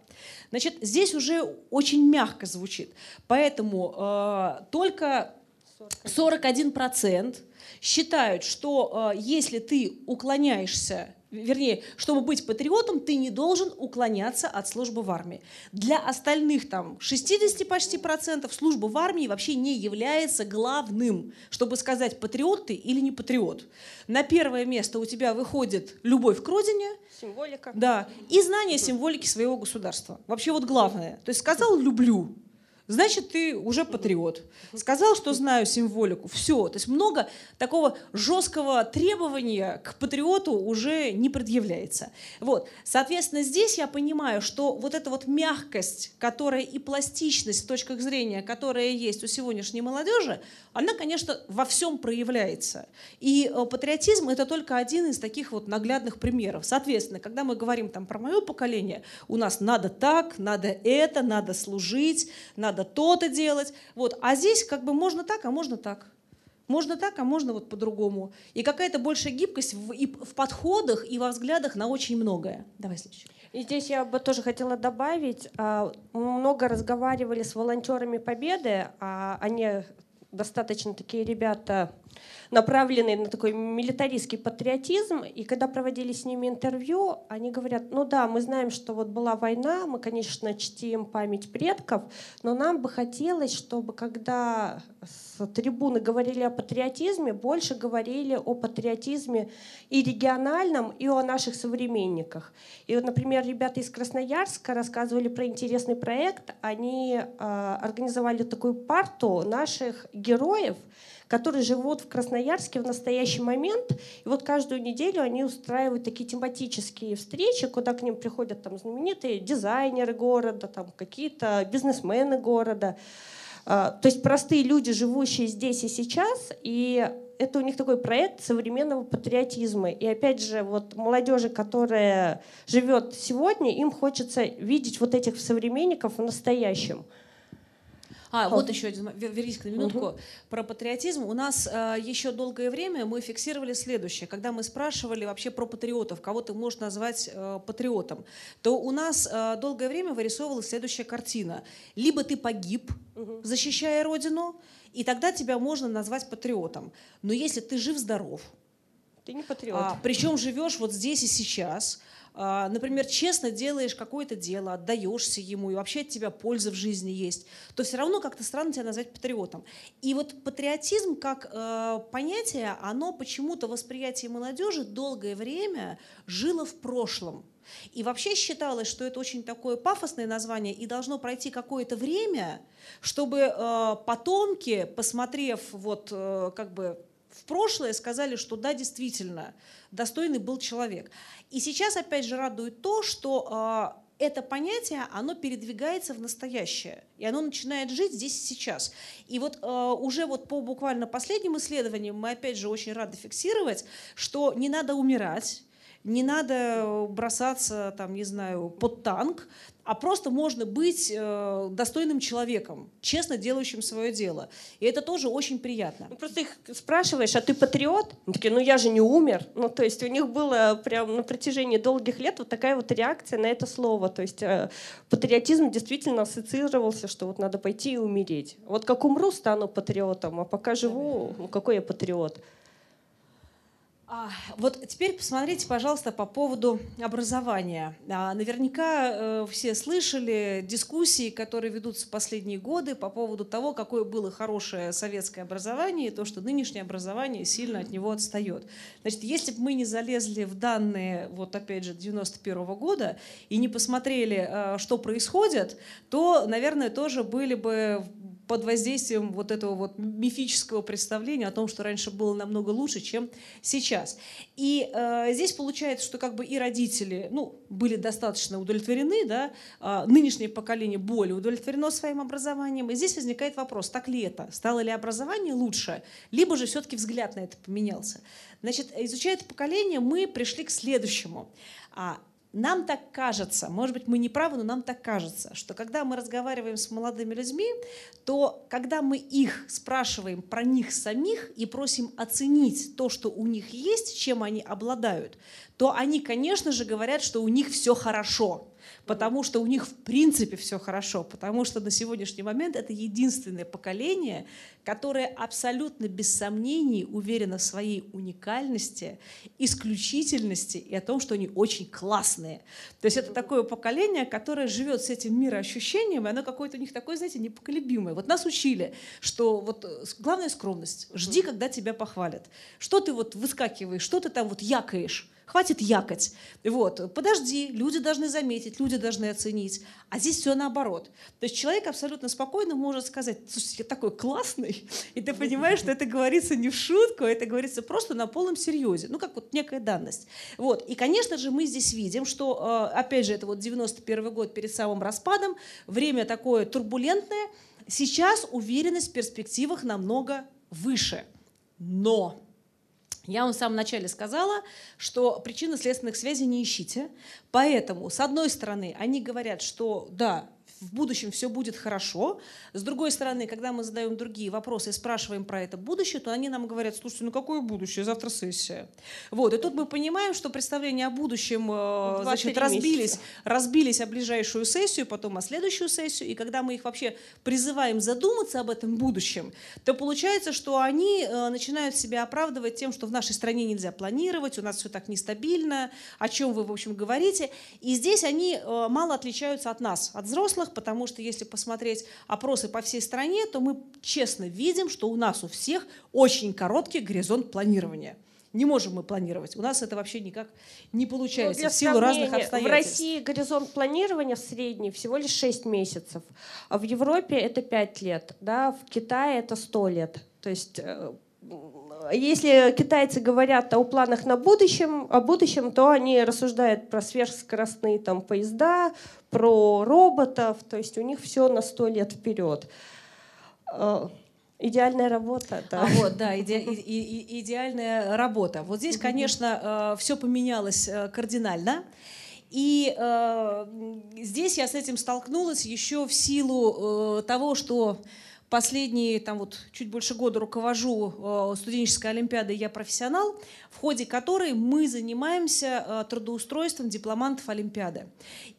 Значит, здесь уже очень мягко звучит. Поэтому э, только 41% считают, что э, если ты уклоняешься вернее, чтобы быть патриотом, ты не должен уклоняться от службы в армии. Для остальных там 60 почти процентов служба в армии вообще не является главным, чтобы сказать, патриот ты или не патриот. На первое место у тебя выходит любовь к родине, Символика. да, и знание символики своего государства. Вообще вот главное. То есть сказал «люблю», значит, ты уже патриот. Сказал, что знаю символику, все. То есть много такого жесткого требования к патриоту уже не предъявляется. Вот. Соответственно, здесь я понимаю, что вот эта вот мягкость, которая и пластичность с точки зрения, которая есть у сегодняшней молодежи, она, конечно, во всем проявляется. И э, патриотизм — это только один из таких вот наглядных примеров. Соответственно, когда мы говорим там про мое поколение, у нас надо так, надо это, надо служить, надо то-то делать. Вот. А здесь как бы можно так, а можно так. Можно так, а можно вот по-другому. И какая-то большая гибкость в, и в подходах, и во взглядах на очень многое. Давай следующий. И здесь я бы тоже хотела добавить, а, много разговаривали с волонтерами Победы, а они достаточно такие ребята, направленные на такой милитаристский патриотизм. И когда проводили с ними интервью, они говорят, ну да, мы знаем, что вот была война, мы, конечно, чтим память предков, но нам бы хотелось, чтобы когда с трибуны говорили о патриотизме, больше говорили о патриотизме и региональном, и о наших современниках. И вот, например, ребята из Красноярска рассказывали про интересный проект. Они э, организовали такую парту наших героев, которые живут в Красноярске в настоящий момент. И вот каждую неделю они устраивают такие тематические встречи, куда к ним приходят там знаменитые дизайнеры города, там какие-то бизнесмены города. А, То есть простые люди, живущие здесь и сейчас, и это у них такой проект современного патриотизма. И опять же, вот молодежи, которая живет сегодня, им хочется видеть вот этих современников в настоящем. А, Хо. вот еще один, вер- вернись на минутку, про патриотизм. У нас э, еще долгое время мы фиксировали следующее. Когда мы спрашивали вообще про патриотов, кого ты можешь назвать э, патриотом, то у нас э, долгое время вырисовывалась следующая картина. Либо ты погиб, защищая Родину, и тогда тебя можно назвать патриотом. Но если ты жив-здоров, Ты не патриот. а, причем живешь вот здесь и сейчас. А, например, честно делаешь какое-то дело, отдаешься ему, и вообще от тебя польза в жизни есть, то все равно как-то странно тебя назвать патриотом. И вот патриотизм как э, понятие, оно почему-то в восприятии молодежи долгое время жило в прошлом. И вообще считалось, что это очень такое пафосное название, и должно пройти какое-то время, чтобы э, потомки, посмотрев вот э, как бы в прошлое, сказали, что да, действительно, достойный был человек. И сейчас опять же радует то, что э, это понятие, оно передвигается в настоящее, и оно начинает жить здесь и сейчас. И вот э, уже вот по буквально последним исследованиям мы опять же очень рады фиксировать, что не надо умирать, не надо бросаться, там, не знаю, под танк, а просто можно быть э, достойным человеком, честно делающим свое дело. И это тоже очень приятно. Ну, Просто их спрашиваешь, а ты патриот? Они такие, ну я же не умер. Ну, то есть у них было прям на протяжении долгих лет вот такая вот реакция на это слово. То есть э, патриотизм действительно ассоциировался, что вот надо пойти и умереть. Вот как умру, стану патриотом, а пока живу, ну какой я патриот? А, вот теперь посмотрите, пожалуйста, по поводу образования. А, наверняка э, все слышали дискуссии, которые ведутся в последние годы по поводу того, какое было хорошее советское образование, и то, что нынешнее образование сильно от него отстает. Значит, если бы мы не залезли в данные, вот опять же, 91 -го года, и не посмотрели, э, что происходит, то, наверное, тоже были бы под воздействием вот этого вот мифического представления о том, что раньше было намного лучше, чем сейчас. И э, здесь получается, что как бы и родители ну, были достаточно удовлетворены, да, э, нынешнее поколение более удовлетворено своим образованием. И здесь возникает вопрос, так ли это? Стало ли образование лучше? Либо же все-таки взгляд на это поменялся? Значит, изучая это поколение, мы пришли к следующему. А нам так кажется, может быть, мы не правы, но нам так кажется, что когда мы разговариваем с молодыми людьми, то когда мы их спрашиваем про них самих и просим оценить то, что у них есть, чем они обладают, то они, конечно же, говорят, что у них все хорошо потому что у них в принципе все хорошо, потому что на сегодняшний момент это единственное поколение, которое абсолютно без сомнений уверено в своей уникальности, исключительности и о том, что они очень классные. То есть это такое поколение, которое живет с этим мироощущением, и оно какое-то у них такое, знаете, непоколебимое. Вот нас учили, что вот э, главная скромность. Жди, когда тебя похвалят. Что ты вот выскакиваешь, что ты там вот якаешь, Хватит якать. Вот. Подожди, люди должны заметить, люди должны оценить. А здесь все наоборот. То есть человек абсолютно спокойно может сказать, слушай, я такой классный, и ты понимаешь, что это говорится не в шутку, а это говорится просто на полном серьезе. Ну, как вот некая данность. Вот. И, конечно же, мы здесь видим, что, э, опять же, это вот 91 год перед самым распадом, время такое турбулентное. Сейчас уверенность в перспективах намного выше. Но я вам в самом начале сказала, что причинно-следственных связей не ищите. Поэтому, с одной стороны, они говорят, что да, в будущем все будет хорошо. С другой стороны, когда мы задаем другие вопросы и спрашиваем про это будущее, то они нам говорят, слушайте, ну какое будущее, завтра сессия. Вот, и тут мы понимаем, что представления о будущем э, значит, разбились, разбились о ближайшую сессию, потом о следующую сессию, и когда мы их вообще призываем задуматься об этом будущем, то получается, что они э, начинают себя оправдывать тем, что в нашей стране нельзя планировать, у нас все так нестабильно, о чем вы, в общем, говорите. И здесь они э, мало отличаются от нас, от взрослых, потому что если посмотреть опросы по всей стране, то мы честно видим, что у нас у всех очень короткий горизонт планирования. Не можем мы планировать. У нас это вообще никак не получается ну, в силу разных обстоятельств. В России горизонт планирования средний всего лишь 6 месяцев, а в Европе это 5 лет, да, в Китае это 100 лет. То есть э, если китайцы говорят о планах на будущем, о будущем, то они рассуждают про сверхскоростные там, поезда, про роботов, то есть у них все на сто лет вперед. Э, идеальная работа, да. А вот, да, иде, и, и, идеальная работа. Вот здесь, конечно, э, все поменялось э, кардинально. И э, здесь я с этим столкнулась еще в силу э, того, что Последние там вот чуть больше года руковожу э, студенческой олимпиадой. «Я профессионал», в ходе которой мы занимаемся э, трудоустройством дипломантов олимпиады.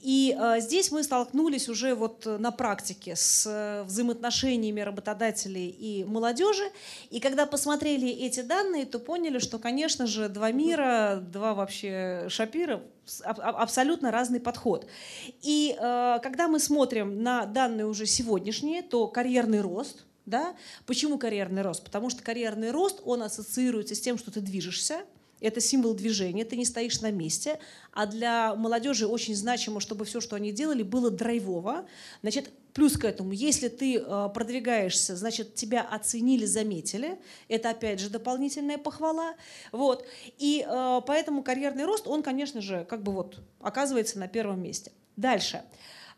И э, здесь мы столкнулись уже вот на практике с взаимоотношениями работодателей и молодежи. И когда посмотрели эти данные, то поняли, что, конечно же, два мира, два вообще шапира абсолютно разный подход. И э, когда мы смотрим на данные уже сегодняшние, то карьерный рост, да, почему карьерный рост? Потому что карьерный рост, он ассоциируется с тем, что ты движешься, это символ движения, ты не стоишь на месте. А для молодежи очень значимо, чтобы все, что они делали, было драйвово. Значит, плюс к этому, если ты э, продвигаешься, значит, тебя оценили, заметили. Это, опять же, дополнительная похвала. Вот. И э, поэтому карьерный рост, он, конечно же, как бы вот оказывается на первом месте. Дальше.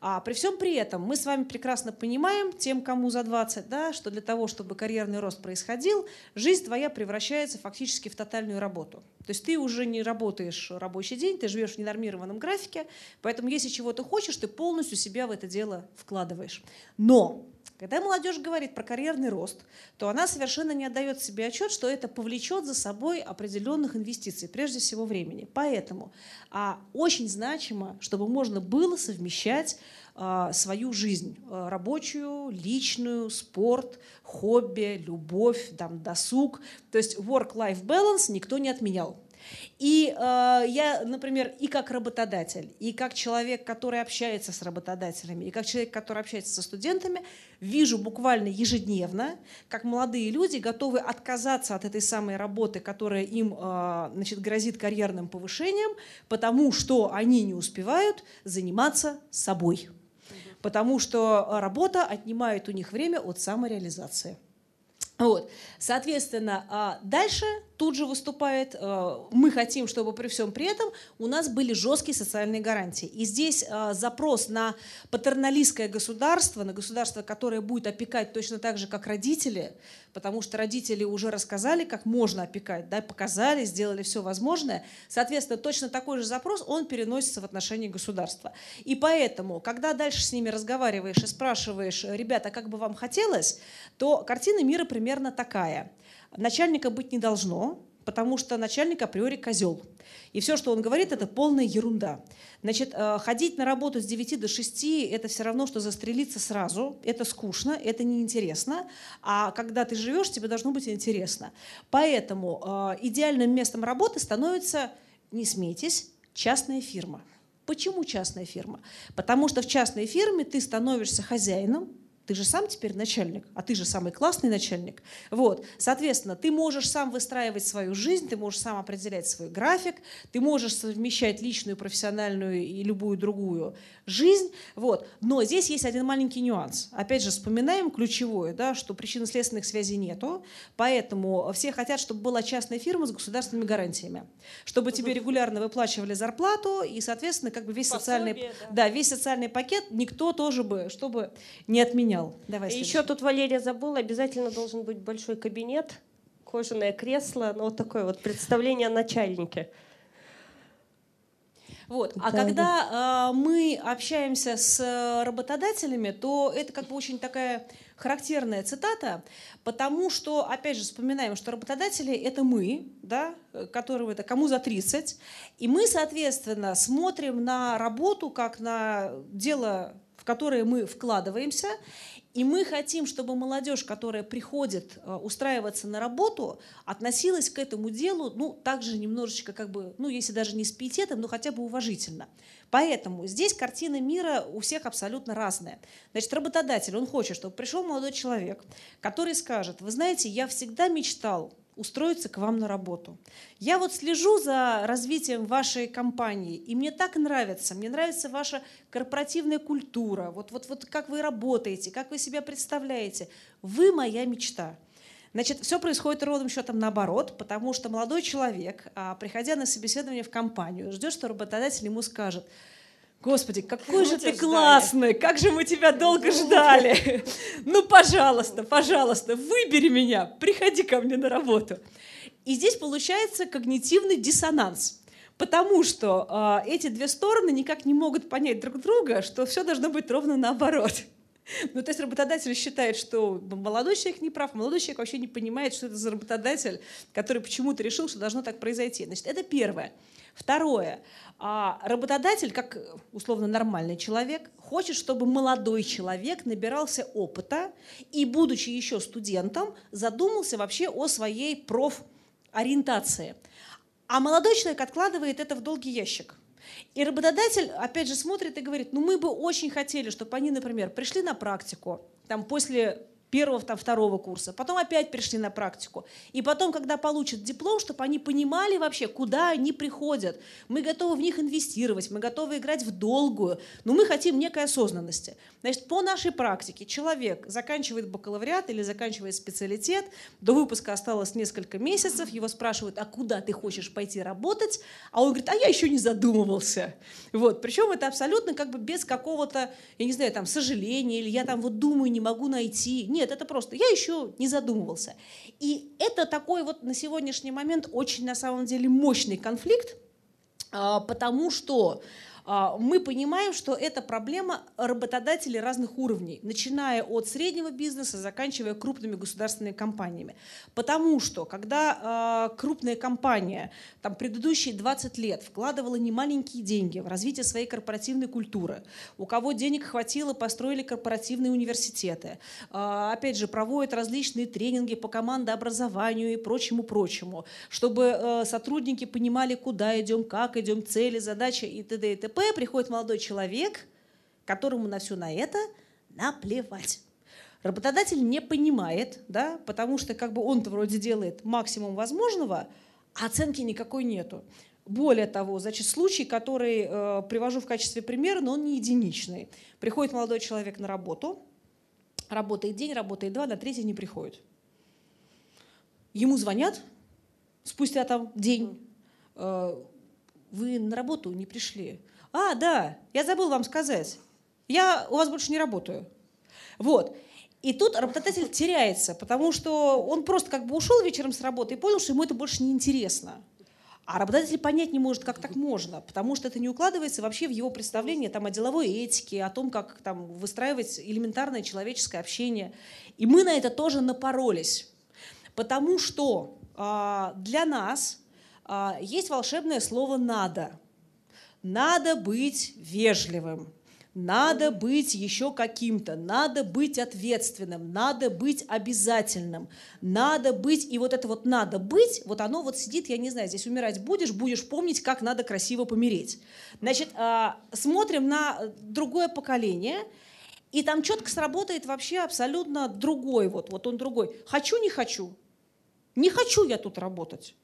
А при всем при этом мы с вами прекрасно понимаем, тем, кому за 20, да, что для того, чтобы карьерный рост происходил, жизнь твоя превращается фактически в тотальную работу. То есть ты уже не работаешь рабочий день, ты живешь в ненормированном графике, поэтому если чего-то хочешь, ты полностью себя в это дело вкладываешь. Но когда молодежь говорит про карьерный рост, то она совершенно не отдает себе отчет, что это повлечет за собой определенных инвестиций, прежде всего времени. Поэтому а, очень значимо, чтобы можно было совмещать а, свою жизнь, а, рабочую, личную, спорт, хобби, любовь, там, досуг. То есть work-life balance никто не отменял. И э, я, например, и как работодатель, и как человек, который общается с работодателями, и как человек, который общается со студентами, вижу буквально ежедневно, как молодые люди готовы отказаться от этой самой работы, которая им э, значит, грозит карьерным повышением, потому что они не успевают заниматься собой. Потому что работа отнимает у них время от самореализации. Вот. Соответственно, а дальше тут же выступает, э, мы хотим, чтобы при всем при этом у нас были жесткие социальные гарантии. И здесь э, запрос на патерналистское государство, на государство, которое будет опекать точно так же, как родители, потому что родители уже рассказали, как можно опекать, да, показали, сделали все возможное. Соответственно, точно такой же запрос, он переносится в отношении государства. И поэтому, когда дальше с ними разговариваешь и спрашиваешь, ребята, как бы вам хотелось, то картина мира примерно такая – начальника быть не должно, потому что начальник априори козел. И все, что он говорит, это полная ерунда. Значит, э, ходить на работу с 9 до 6 – это все равно, что застрелиться сразу. Это скучно, это неинтересно. А когда ты живешь, тебе должно быть интересно. Поэтому э, идеальным местом работы становится, не смейтесь, частная фирма. Почему частная фирма? Потому что в частной фирме ты становишься хозяином, ты же сам теперь начальник, а ты же самый классный начальник. Вот. Соответственно, ты можешь сам выстраивать свою жизнь, ты можешь сам определять свой график, ты можешь совмещать личную, профессиональную и любую другую жизнь. Вот. Но здесь есть один маленький нюанс. Опять же, вспоминаем ключевое, да, что причинно-следственных связей нету, поэтому все хотят, чтобы была частная фирма с государственными гарантиями, чтобы тебе регулярно выплачивали зарплату и, соответственно, как бы весь Пособие, социальный, да. да, весь социальный пакет никто тоже бы, чтобы не отменял. Давай И следующий. еще тут Валерия забыла, обязательно должен быть большой кабинет, кожаное кресло, ну вот такое вот представление о начальнике. Вот. А Да, когда э, мы общаемся с э, работодателями, то это как бы очень такая характерная цитата, потому что, опять же, вспоминаем, что работодатели – это мы, да, которым это кому за 30, и мы, соответственно, смотрим на работу как на дело, в которое мы вкладываемся, и мы хотим, чтобы молодежь, которая приходит э, устраиваться на работу, относилась к этому делу, ну, также немножечко, как бы, ну, если даже не с пиететом, но хотя бы уважительно. Поэтому здесь картина мира у всех абсолютно разная. Значит, работодатель, он хочет, чтобы пришел молодой человек, который скажет, вы знаете, я всегда мечтал устроиться к вам на работу. Я вот слежу за развитием вашей компании, и мне так нравится, мне нравится ваша корпоративная культура, вот, вот, вот как вы работаете, как вы себя представляете. Вы моя мечта. Значит, все происходит ровным счетом наоборот, потому что молодой человек, а, приходя на собеседование в компанию, ждет, что работодатель ему скажет, Господи, какой же ты ждали. классный, как же мы тебя долго ждали. *laughs* Ну, пожалуйста, пожалуйста, выбери меня, приходи ко мне на работу. И здесь получается когнитивный диссонанс. Потому что а, эти две стороны никак не могут понять друг друга, что все должно быть ровно наоборот. *laughs* Ну, то есть работодатель считает, что молодой человек не прав, молодой человек вообще не понимает, что это за работодатель, который почему-то решил, что должно так произойти. Значит, это первое. Второе. А работодатель, как условно нормальный человек, хочет, чтобы молодой человек набирался опыта и, будучи еще студентом, задумался вообще о своей профориентации. А молодой человек откладывает это в долгий ящик. И работодатель, опять же, смотрит и говорит, ну мы бы очень хотели, чтобы они, например, пришли на практику, там после первого, там, второго курса, потом опять пришли на практику. И потом, когда получат диплом, чтобы они понимали вообще, куда они приходят. Мы готовы в них инвестировать, мы готовы играть в долгую, но мы хотим некой осознанности. Значит, по нашей практике человек заканчивает бакалавриат или заканчивает специалитет, до выпуска осталось несколько месяцев, его спрашивают, а куда ты хочешь пойти работать? А он говорит, а я еще не задумывался. Вот. Причем это абсолютно как бы без какого-то, я не знаю, там, сожаления, или я там вот думаю, не могу найти. Нет, это просто, я еще не задумывался. И это такой вот на сегодняшний момент очень на самом деле мощный конфликт, а, потому что мы понимаем, что это проблема работодателей разных уровней, начиная от среднего бизнеса, заканчивая крупными государственными компаниями. Потому что, когда а, крупная компания там, предыдущие 20 лет вкладывала немаленькие деньги в развитие своей корпоративной культуры, у кого денег хватило, построили корпоративные университеты, а, опять же, проводят различные тренинги по командообразованию и прочему-прочему, чтобы э, сотрудники понимали, куда идем, как идем, цели, задачи и т.д. и т.п приходит молодой человек, которому на все на это наплевать. Работодатель не понимает, да, потому что как бы он-то вроде делает максимум возможного, а оценки никакой нету. Более того, значит, случай, который э, привожу в качестве примера, но он не единичный. Приходит молодой человек на работу, работает день, работает два, на третий не приходит. Ему звонят спустя там день, э, вы на работу не пришли. А, да, я забыл вам сказать. Я у вас больше не работаю. Вот. И тут работодатель теряется, потому что он просто как бы ушел вечером с работы и понял, что ему это больше не интересно. А работодатель понять не может, как так можно, потому что это не укладывается вообще в его представление там, о деловой этике, о том, как там, выстраивать элементарное человеческое общение. И мы на это тоже напоролись, потому что э, для нас э, есть волшебное слово «надо». Надо быть вежливым, надо быть еще каким-то, надо быть ответственным, надо быть обязательным, надо быть, и вот это вот надо быть, вот оно вот сидит, я не знаю, здесь умирать будешь, будешь помнить, как надо красиво помереть. Значит, а, смотрим на другое поколение, и там четко сработает вообще абсолютно другой, вот, вот он другой. Хочу, не хочу. Не хочу я тут работать.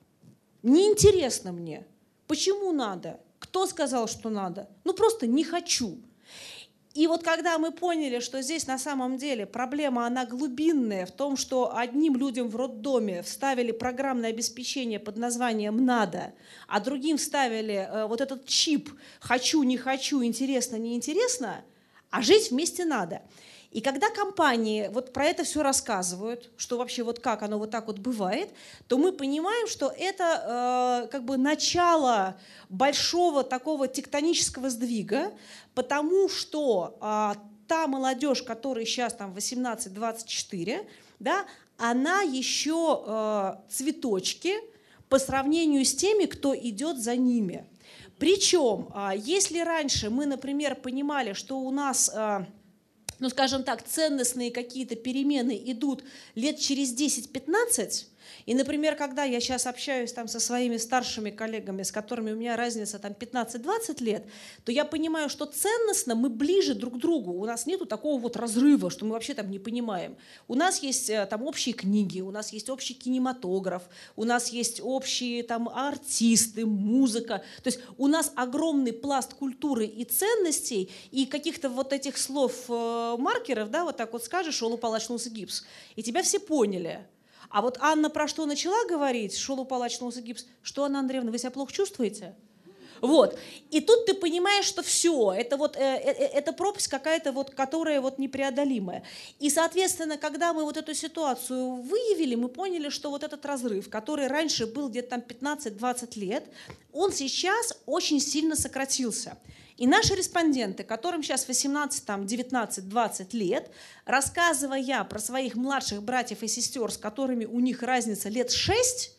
Неинтересно мне. Почему надо? Кто сказал, что надо? Ну просто не хочу. И вот когда мы поняли, что здесь на самом деле проблема, она глубинная в том, что одним людям в роддоме вставили программное обеспечение под названием «надо», а другим вставили э, вот этот чип «хочу, не хочу, интересно, не интересно», а жить вместе надо – и когда компании вот про это все рассказывают, что вообще вот как оно вот так вот бывает, то мы понимаем, что это э, как бы начало большого такого тектонического сдвига, потому что э, та молодежь, которая сейчас там 18-24, да, она еще э, цветочки по сравнению с теми, кто идет за ними. Причем, э, если раньше мы, например, понимали, что у нас э, ну, скажем так, ценностные какие-то перемены идут лет через 10-15, и, например, когда я сейчас общаюсь там со своими старшими коллегами, с которыми у меня разница там 15-20 лет, то я понимаю, что ценностно мы ближе друг к другу. У нас нету такого вот разрыва, что мы вообще там не понимаем. У нас есть э, там общие книги, у нас есть общий кинематограф, у нас есть общие там артисты, музыка. То есть у нас огромный пласт культуры и ценностей, и каких-то вот этих слов э, маркеров, да, вот так вот скажешь, он упал, очнулся гипс, и тебя все поняли. А вот Анна про что начала говорить, шел, упал, очнулся гипс, что, Анна Андреевна, вы себя плохо чувствуете? Вот. И тут ты понимаешь, что все, это вот, э, э, э, это пропасть какая-то, вот, которая вот непреодолимая. И, соответственно, когда мы вот эту ситуацию выявили, мы поняли, что вот этот разрыв, который раньше был где-то там 15-20 лет, он сейчас очень сильно сократился. И наши респонденты, которым сейчас 18, там, 19, 20 лет, рассказывая про своих младших братьев и сестер, с которыми у них разница лет 6,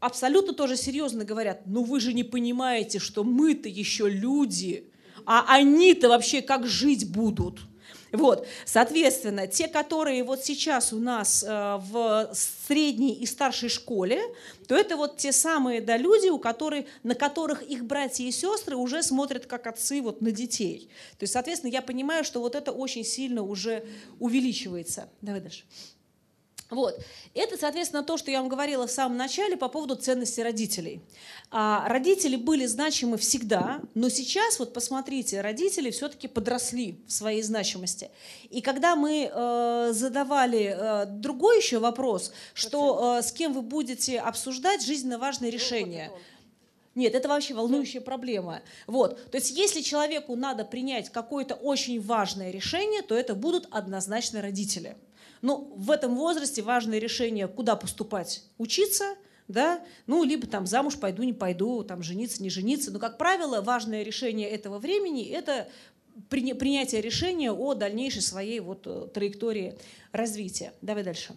абсолютно тоже серьезно говорят, ну вы же не понимаете, что мы-то еще люди, а они-то вообще как жить будут – вот, соответственно, те, которые вот сейчас у нас э, в средней и старшей школе, то это вот те самые да, люди, у которых, на которых их братья и сестры уже смотрят как отцы вот на детей. То есть, соответственно, я понимаю, что вот это очень сильно уже увеличивается. Давай дальше. Вот. Это, соответственно, то, что я вам говорила в самом начале по поводу ценности родителей. А, родители были значимы всегда, но сейчас, вот посмотрите, родители все-таки подросли в своей значимости. И когда мы э, задавали э, другой еще вопрос, что э, с кем вы будете обсуждать жизненно важные ну, решения, нет, это вообще волнующая проблема. Вот. То есть если человеку надо принять какое-то очень важное решение, то это будут однозначно родители. Ну, в этом возрасте важное решение, куда поступать, учиться, да, ну, либо там замуж пойду, не пойду, там жениться, не жениться. Но, как правило, важное решение этого времени – это принятие решения о дальнейшей своей вот э, траектории развития. Давай дальше.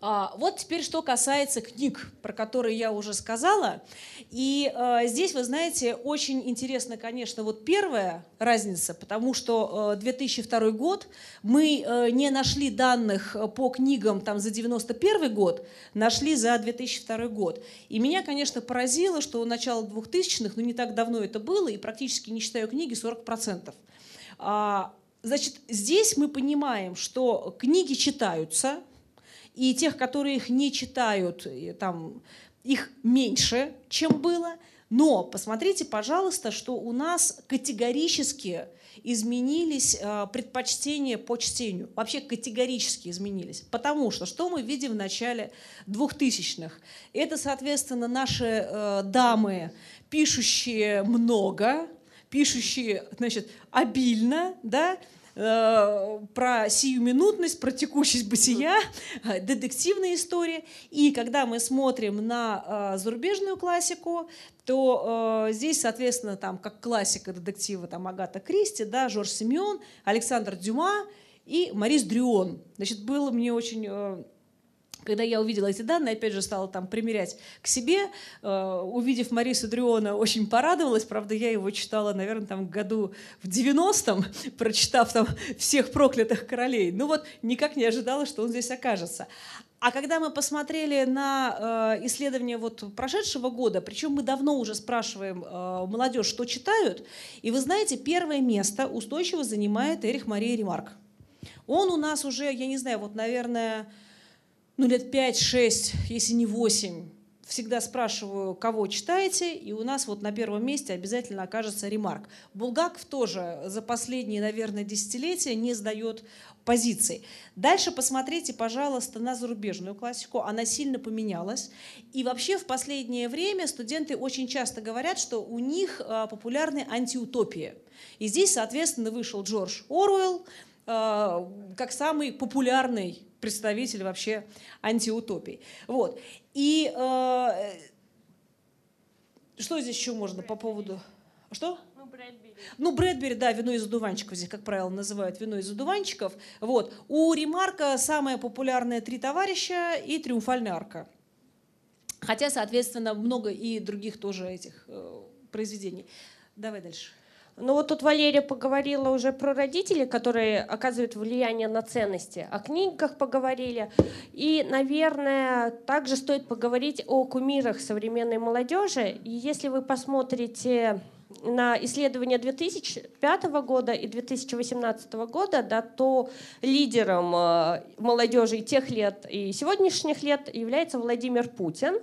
А, вот теперь что касается книг, про которые я уже сказала. И а, здесь, вы знаете, очень интересно, конечно, вот первая разница, потому что 2002 а, год мы не нашли данных по книгам там за 91 год, нашли за 2002 год. И меня, конечно, поразило, что начало 2000-х, ну не так давно это было, и практически не считаю книги 40%. Значит, здесь мы понимаем, что книги читаются, и тех, которые их не читают, там, их меньше, чем было. Но посмотрите, пожалуйста, что у нас категорически изменились э, предпочтения по чтению. Вообще категорически изменились. Потому что что мы видим в начале 2000-х? Это, соответственно, наши э, дамы, пишущие много, пишущие, значит, обильно, да, Про сиюминутность, про текущесть бытия, э, детективные истории. И когда мы смотрим на э, зарубежную классику, то э, здесь, соответственно, там, как классика детектива там, Агата Кристи, да, Жорж Симеон, Александр Дюма и Марис Дрюон. Значит, было мне очень... когда я увидела эти данные, опять же стала там примерять к себе, э, увидев Мариса Дриона, очень порадовалась. Правда, я его читала, наверное, там году в 90-м, *laughs* прочитав там всех проклятых королей. Ну вот никак не ожидала, что он здесь окажется. А когда мы посмотрели на э, исследования вот прошедшего года, причем мы давно уже спрашиваем э, молодежь, что читают, и вы знаете, первое место устойчиво занимает Эрих Мария Ремарк. Он у нас уже, я не знаю, вот, наверное, ну, лет 5-6, если не 8, всегда спрашиваю, кого читаете, и у нас вот на первом месте обязательно окажется ремарк. Булгаков тоже за последние, наверное, десятилетия не сдает позиций. Дальше посмотрите, пожалуйста, на зарубежную классику. Она сильно поменялась. И вообще в последнее время студенты очень часто говорят, что у них а, популярны антиутопии. И здесь, соответственно, вышел Джордж Оруэлл, а, как самый популярный представитель вообще антиутопий. Вот. И э, что здесь еще можно по поводу... Что? Ну, Брэдбери. Ну, Брэдбери, да, вино из одуванчиков. Здесь, как правило, называют вино из одуванчиков. Вот. У Ремарка самое популярное «Три товарища» и «Триумфальная арка». Хотя, соответственно, много и других тоже этих э, произведений. Давай дальше. Ну вот тут Валерия поговорила уже про родителей, которые оказывают влияние на ценности. О книгах поговорили. И, наверное, также стоит поговорить о кумирах современной молодежи. И если вы посмотрите на исследования 2005 года и 2018 года, да, то лидером э, молодежи тех лет и сегодняшних лет является Владимир Путин.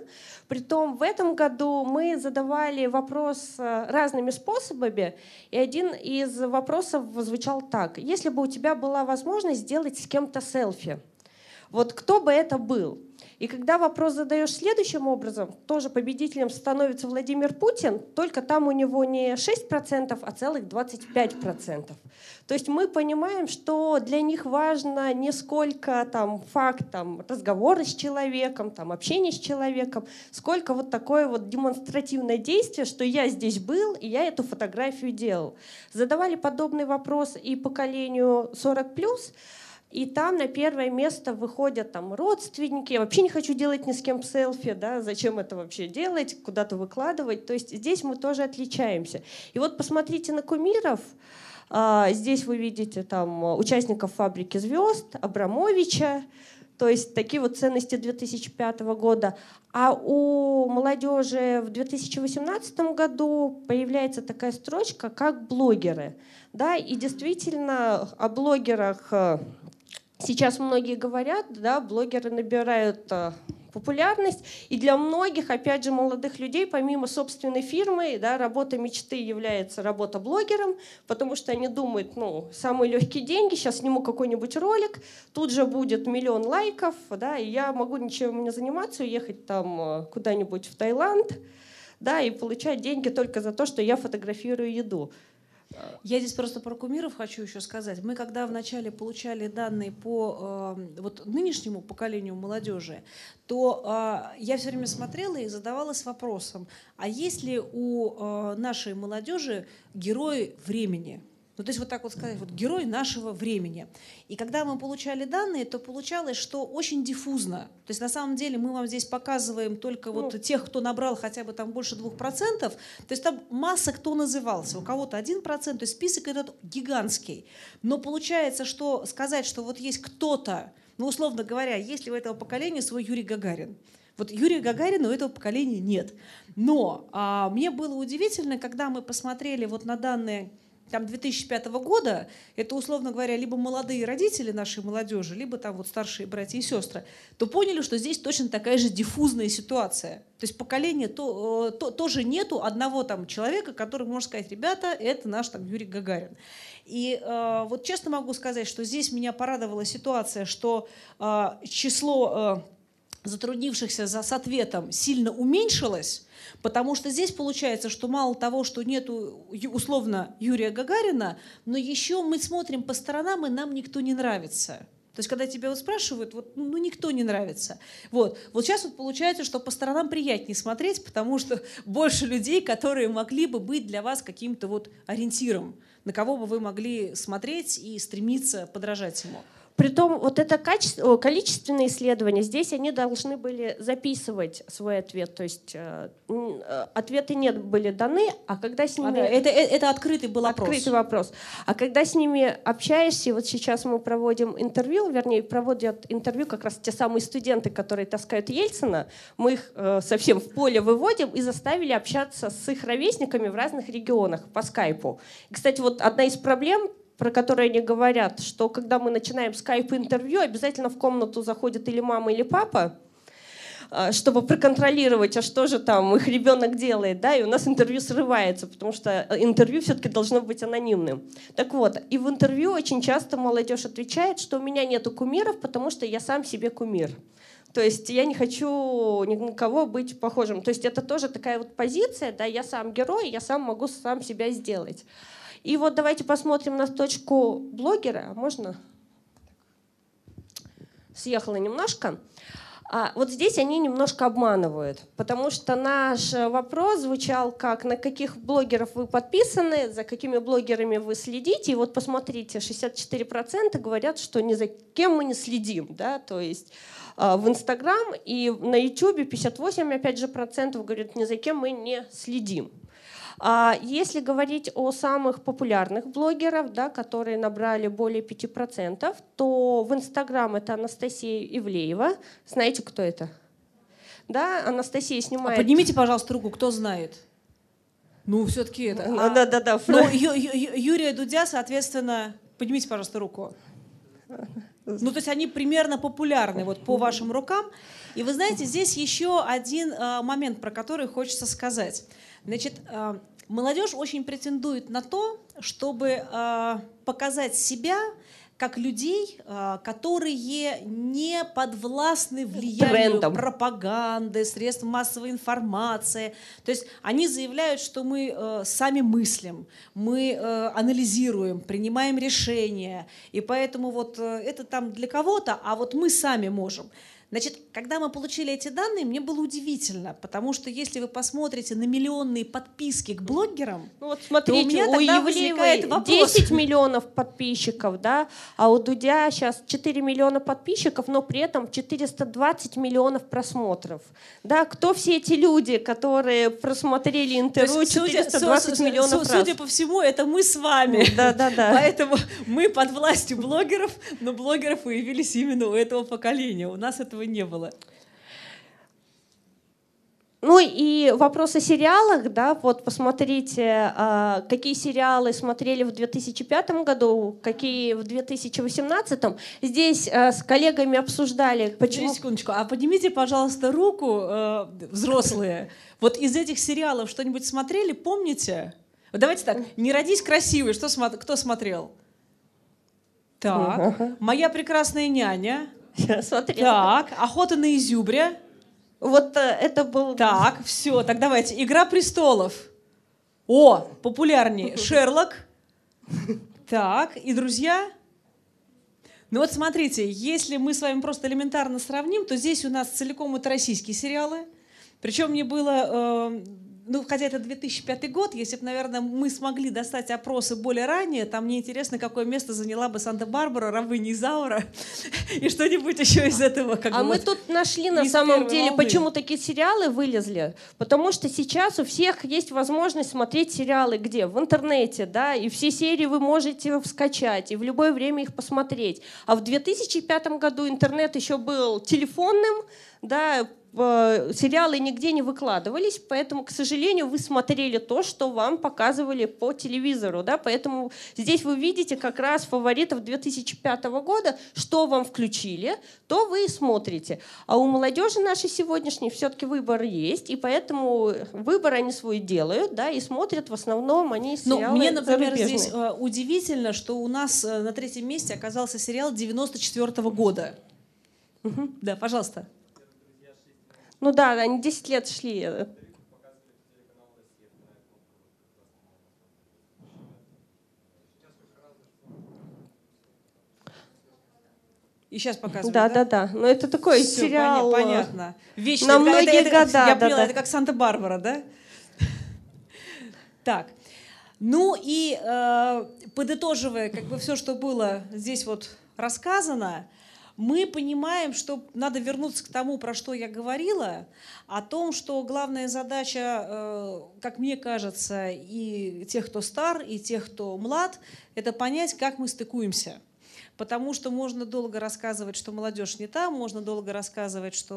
Притом в этом году мы задавали вопрос э, разными способами, и один из вопросов звучал так. Если бы у тебя была возможность сделать с кем-то селфи, вот кто бы это был? И когда вопрос задаешь следующим образом, тоже победителем становится Владимир Путин, только там у него не 6%, а целых 25%. То есть мы понимаем, что для них важно не сколько там, факт там, разговора с человеком, там, общения с человеком, сколько вот такое вот демонстративное действие, что я здесь был, и я эту фотографию делал. Задавали подобный вопрос и поколению 40+, и там на первое место выходят там родственники. Я вообще не хочу делать ни с кем селфи, да, зачем это вообще делать, куда-то выкладывать. То есть здесь мы тоже отличаемся. И вот посмотрите на кумиров. А, здесь вы видите там участников «Фабрики звезд», Абрамовича, то есть такие вот ценности 2005 года. А у молодежи в 2018 году появляется такая строчка, как блогеры. Да, и действительно о блогерах э, Сейчас многие говорят, да, блогеры набирают э, популярность, и для многих, опять же, молодых людей, помимо собственной фирмы, да, работа мечты является работа блогером, потому что они думают, ну, самые легкие деньги, сейчас сниму какой-нибудь ролик, тут же будет миллион лайков, да, и я могу ничем не заниматься, уехать там э, куда-нибудь в Таиланд, да, и получать деньги только за то, что я фотографирую еду. Я здесь просто про кумиров хочу еще сказать. Мы когда вначале получали данные по э, вот нынешнему поколению молодежи, то э, я все время смотрела и задавалась вопросом, а есть ли у э, нашей молодежи герои времени? Ну, то есть вот так вот сказать, вот герой нашего времени. И когда мы получали данные, то получалось, что очень диффузно. То есть на самом деле мы вам здесь показываем только вот Ну. тех, кто набрал хотя бы там больше двух процентов. То есть там масса кто назывался. У кого-то один процент, то есть список этот гигантский. Но получается, что сказать, что вот есть кто-то, ну, условно говоря, есть ли у этого поколения свой Юрий Гагарин? Вот Юрия Гагарина у этого поколения нет. Но а, мне было удивительно, когда мы посмотрели вот на данные там 2005 года, это, условно говоря, либо молодые родители нашей молодежи, либо там вот старшие братья и сестры, то поняли, что здесь точно такая же диффузная ситуация. То есть поколение то, э, то- тоже нету одного там человека, который может сказать, ребята, это наш там Юрий Гагарин. И э, вот честно могу сказать, что здесь меня порадовала ситуация, что э, число э, затруднившихся за, с ответом сильно уменьшилось, потому что здесь получается, что мало того, что нету условно Юрия Гагарина, но еще мы смотрим по сторонам, и нам никто не нравится. То есть, когда тебя вот спрашивают, вот, ну, никто не нравится. Вот. вот сейчас вот получается, что по сторонам приятнее смотреть, потому что *laughs* больше людей, которые могли бы быть для вас каким-то вот ориентиром, на кого бы вы могли смотреть и стремиться подражать ему. Притом вот это качество, количественные исследования, здесь они должны были записывать свой ответ. То есть э, э, ответы нет были даны, а когда с А, ними... да, это, э- это открытый был опрос. Открытый вопрос. А когда с ними общаешься, вот сейчас мы проводим интервью, вернее, проводят интервью как раз те самые студенты, которые таскают Ельцина, мы их э, совсем в поле выводим и заставили общаться с их ровесниками в разных регионах по скайпу. И, кстати, вот одна из проблем, про которые они говорят, что когда мы начинаем скайп-интервью, обязательно в комнату заходит или мама, или папа, а, чтобы проконтролировать, а что же там их ребенок делает, да, и у нас интервью срывается, потому что э, интервью все-таки должно быть анонимным. Так вот, и в интервью очень часто молодежь отвечает, что у меня нету кумиров, потому что я сам себе кумир. То есть я не хочу ни на кого быть похожим. То есть это тоже такая вот позиция, да, я сам герой, я сам могу сам себя сделать. И вот давайте посмотрим на точку блогера. Можно? Съехала немножко. А вот здесь они немножко обманывают, потому что наш э, вопрос звучал как на каких блогеров вы подписаны, за какими блогерами вы следите. И вот посмотрите, 64% говорят, что ни за кем мы не следим. Да? То есть а, в Инстаграм и на Ютубе 58, опять же, процентов говорят, ни за кем мы не следим. А Если говорить о самых популярных блогеров, да, которые набрали более 5%, то в Инстаграм это Анастасия Ивлеева. Знаете, кто это? Да, Анастасия А снимает... поднимите, пожалуйста, руку, кто знает. Ну, все-таки это. а- Да, да, да. Ну, Ю- Ю- Ю- Юрия Дудя, соответственно, поднимите, пожалуйста, руку. Ну, то есть они примерно популярны вот по вашим рукам. И вы знаете, здесь еще один э, момент, про который хочется сказать. Значит, э, молодежь очень претендует на то, чтобы э, показать себя как людей, э, которые не подвластны влиянию Трендам. пропаганды, средств массовой информации. То есть они заявляют, что мы сами мыслим, мы анализируем, принимаем решения, и поэтому вот это там для кого-то, а вот мы сами можем. Значит, когда мы получили эти данные, мне было удивительно, потому что если вы посмотрите на миллионные подписки к блогерам, Ну вот смотрите, то у меня у тогда возникает вопрос. 10 миллионов подписчиков, да, а у Дудя сейчас 4 миллиона подписчиков, но при этом 420 миллионов просмотров. Да, кто все эти люди, которые просмотрели интервью есть, судя, 420 су- су- миллионов су- раз? судя по всему, это мы с вами. Да, да, да. Поэтому мы под властью блогеров, но блогеров появились именно у этого поколения. У нас этого не было. Ну и вопрос о сериалах, да, вот посмотрите, а, какие сериалы смотрели в 2005 году, какие в 2018. Здесь а, с коллегами обсуждали, Почему? почему... секундочку. А поднимите, пожалуйста, руку, э, взрослые. Вот из этих сериалов что-нибудь смотрели, помните? Давайте так. «Не родись красивой». Что кто смотрел? Так. «Моя прекрасная няня». Я *laughs* смотрела. Так. «Охота на изюбря». Вот э, это был... Так, все, так давайте. «Игра престолов». О, популярнее. *laughs* «Шерлок». Так, и друзья? Ну вот смотрите, если мы с вами просто элементарно сравним, то здесь у нас целиком это российские сериалы. Причем мне было э, ну, хотя это 2005 год, если бы, наверное, мы смогли достать опросы более ранее, там мне интересно, какое место заняла бы Санта-Барбара, рабыня Изаура *laughs* и что-нибудь еще из этого. Как а мы вот тут нашли на самом деле, волны. почему такие сериалы вылезли. Потому что сейчас у всех есть возможность смотреть сериалы где? В интернете, да, и все серии вы можете скачать, и в любое время их посмотреть. А в 2005 году интернет еще был телефонным, да, сериалы нигде не выкладывались, поэтому, к сожалению, вы смотрели то, что вам показывали по телевизору. Да? Поэтому здесь вы видите как раз фаворитов 2005 года, что вам включили, то вы и смотрите. А у молодежи нашей сегодняшней все-таки выбор есть, и поэтому выбор они свой делают, да, и смотрят в основном они ну, сериалы Ну, мне, например, здесь э, удивительно, что у нас э, на третьем месте оказался сериал 94 -го года. Угу. Да, пожалуйста. Ну да, они 10 лет шли. И сейчас показывают, да? Да, да, да. Но это такой Все, сериал. Поня- понятно. Вечный. На многие это, года. Я да, поняла, да. это как Санта-Барбара, да? Так. Ну и э, подытоживая как бы все, что было здесь вот рассказано, мы понимаем, что надо вернуться к тому, про что я говорила, о том, что главная задача, э, как мне кажется, и тех, кто стар, и тех, кто млад, это понять, как мы стыкуемся. Потому что можно долго рассказывать, что молодежь не там, можно долго рассказывать, что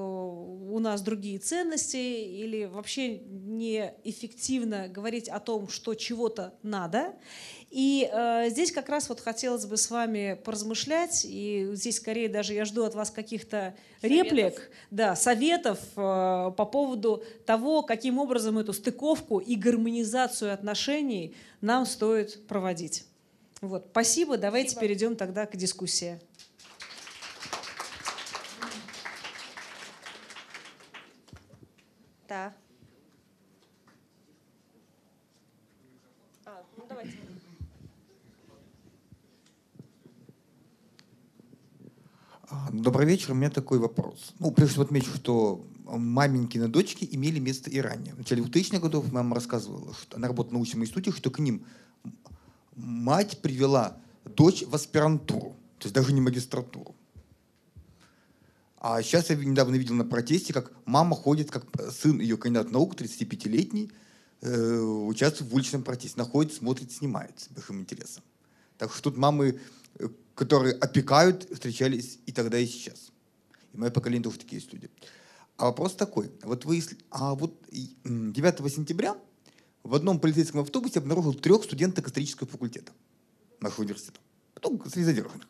у нас другие ценности, или вообще неэффективно говорить о том, что чего-то надо. И э, здесь как раз вот хотелось бы с вами поразмышлять, и здесь скорее даже я жду от вас каких-то реплик, да, советов э, по поводу того, каким образом эту стыковку и гармонизацию отношений нам стоит проводить. Вот, спасибо, давайте спасибо. перейдем тогда к дискуссии. Да. А, ну давайте. Добрый вечер. У меня такой вопрос. Ну, прежде всего отмечу, что маменькины дочки имели место и ранее. В начале 2000-х годов мама рассказывала, что она работала в научном институте, что к ним мать привела дочь в аспирантуру, то есть даже не магистратуру. А сейчас я недавно видел на протесте, как мама ходит, как сын ее кандидат наук, 35-летний, э, участвует в уличном протесте, находит, смотрит, снимает с большим интересом. Так что тут мамы э, которые опекают, встречались и тогда, и сейчас. И мое поколение тоже такие люди. А вопрос такой. Вот вы, а вот 9 сентября в одном полицейском автобусе обнаружил трех студентов исторического факультета нашего университета. Потом среди задержанных.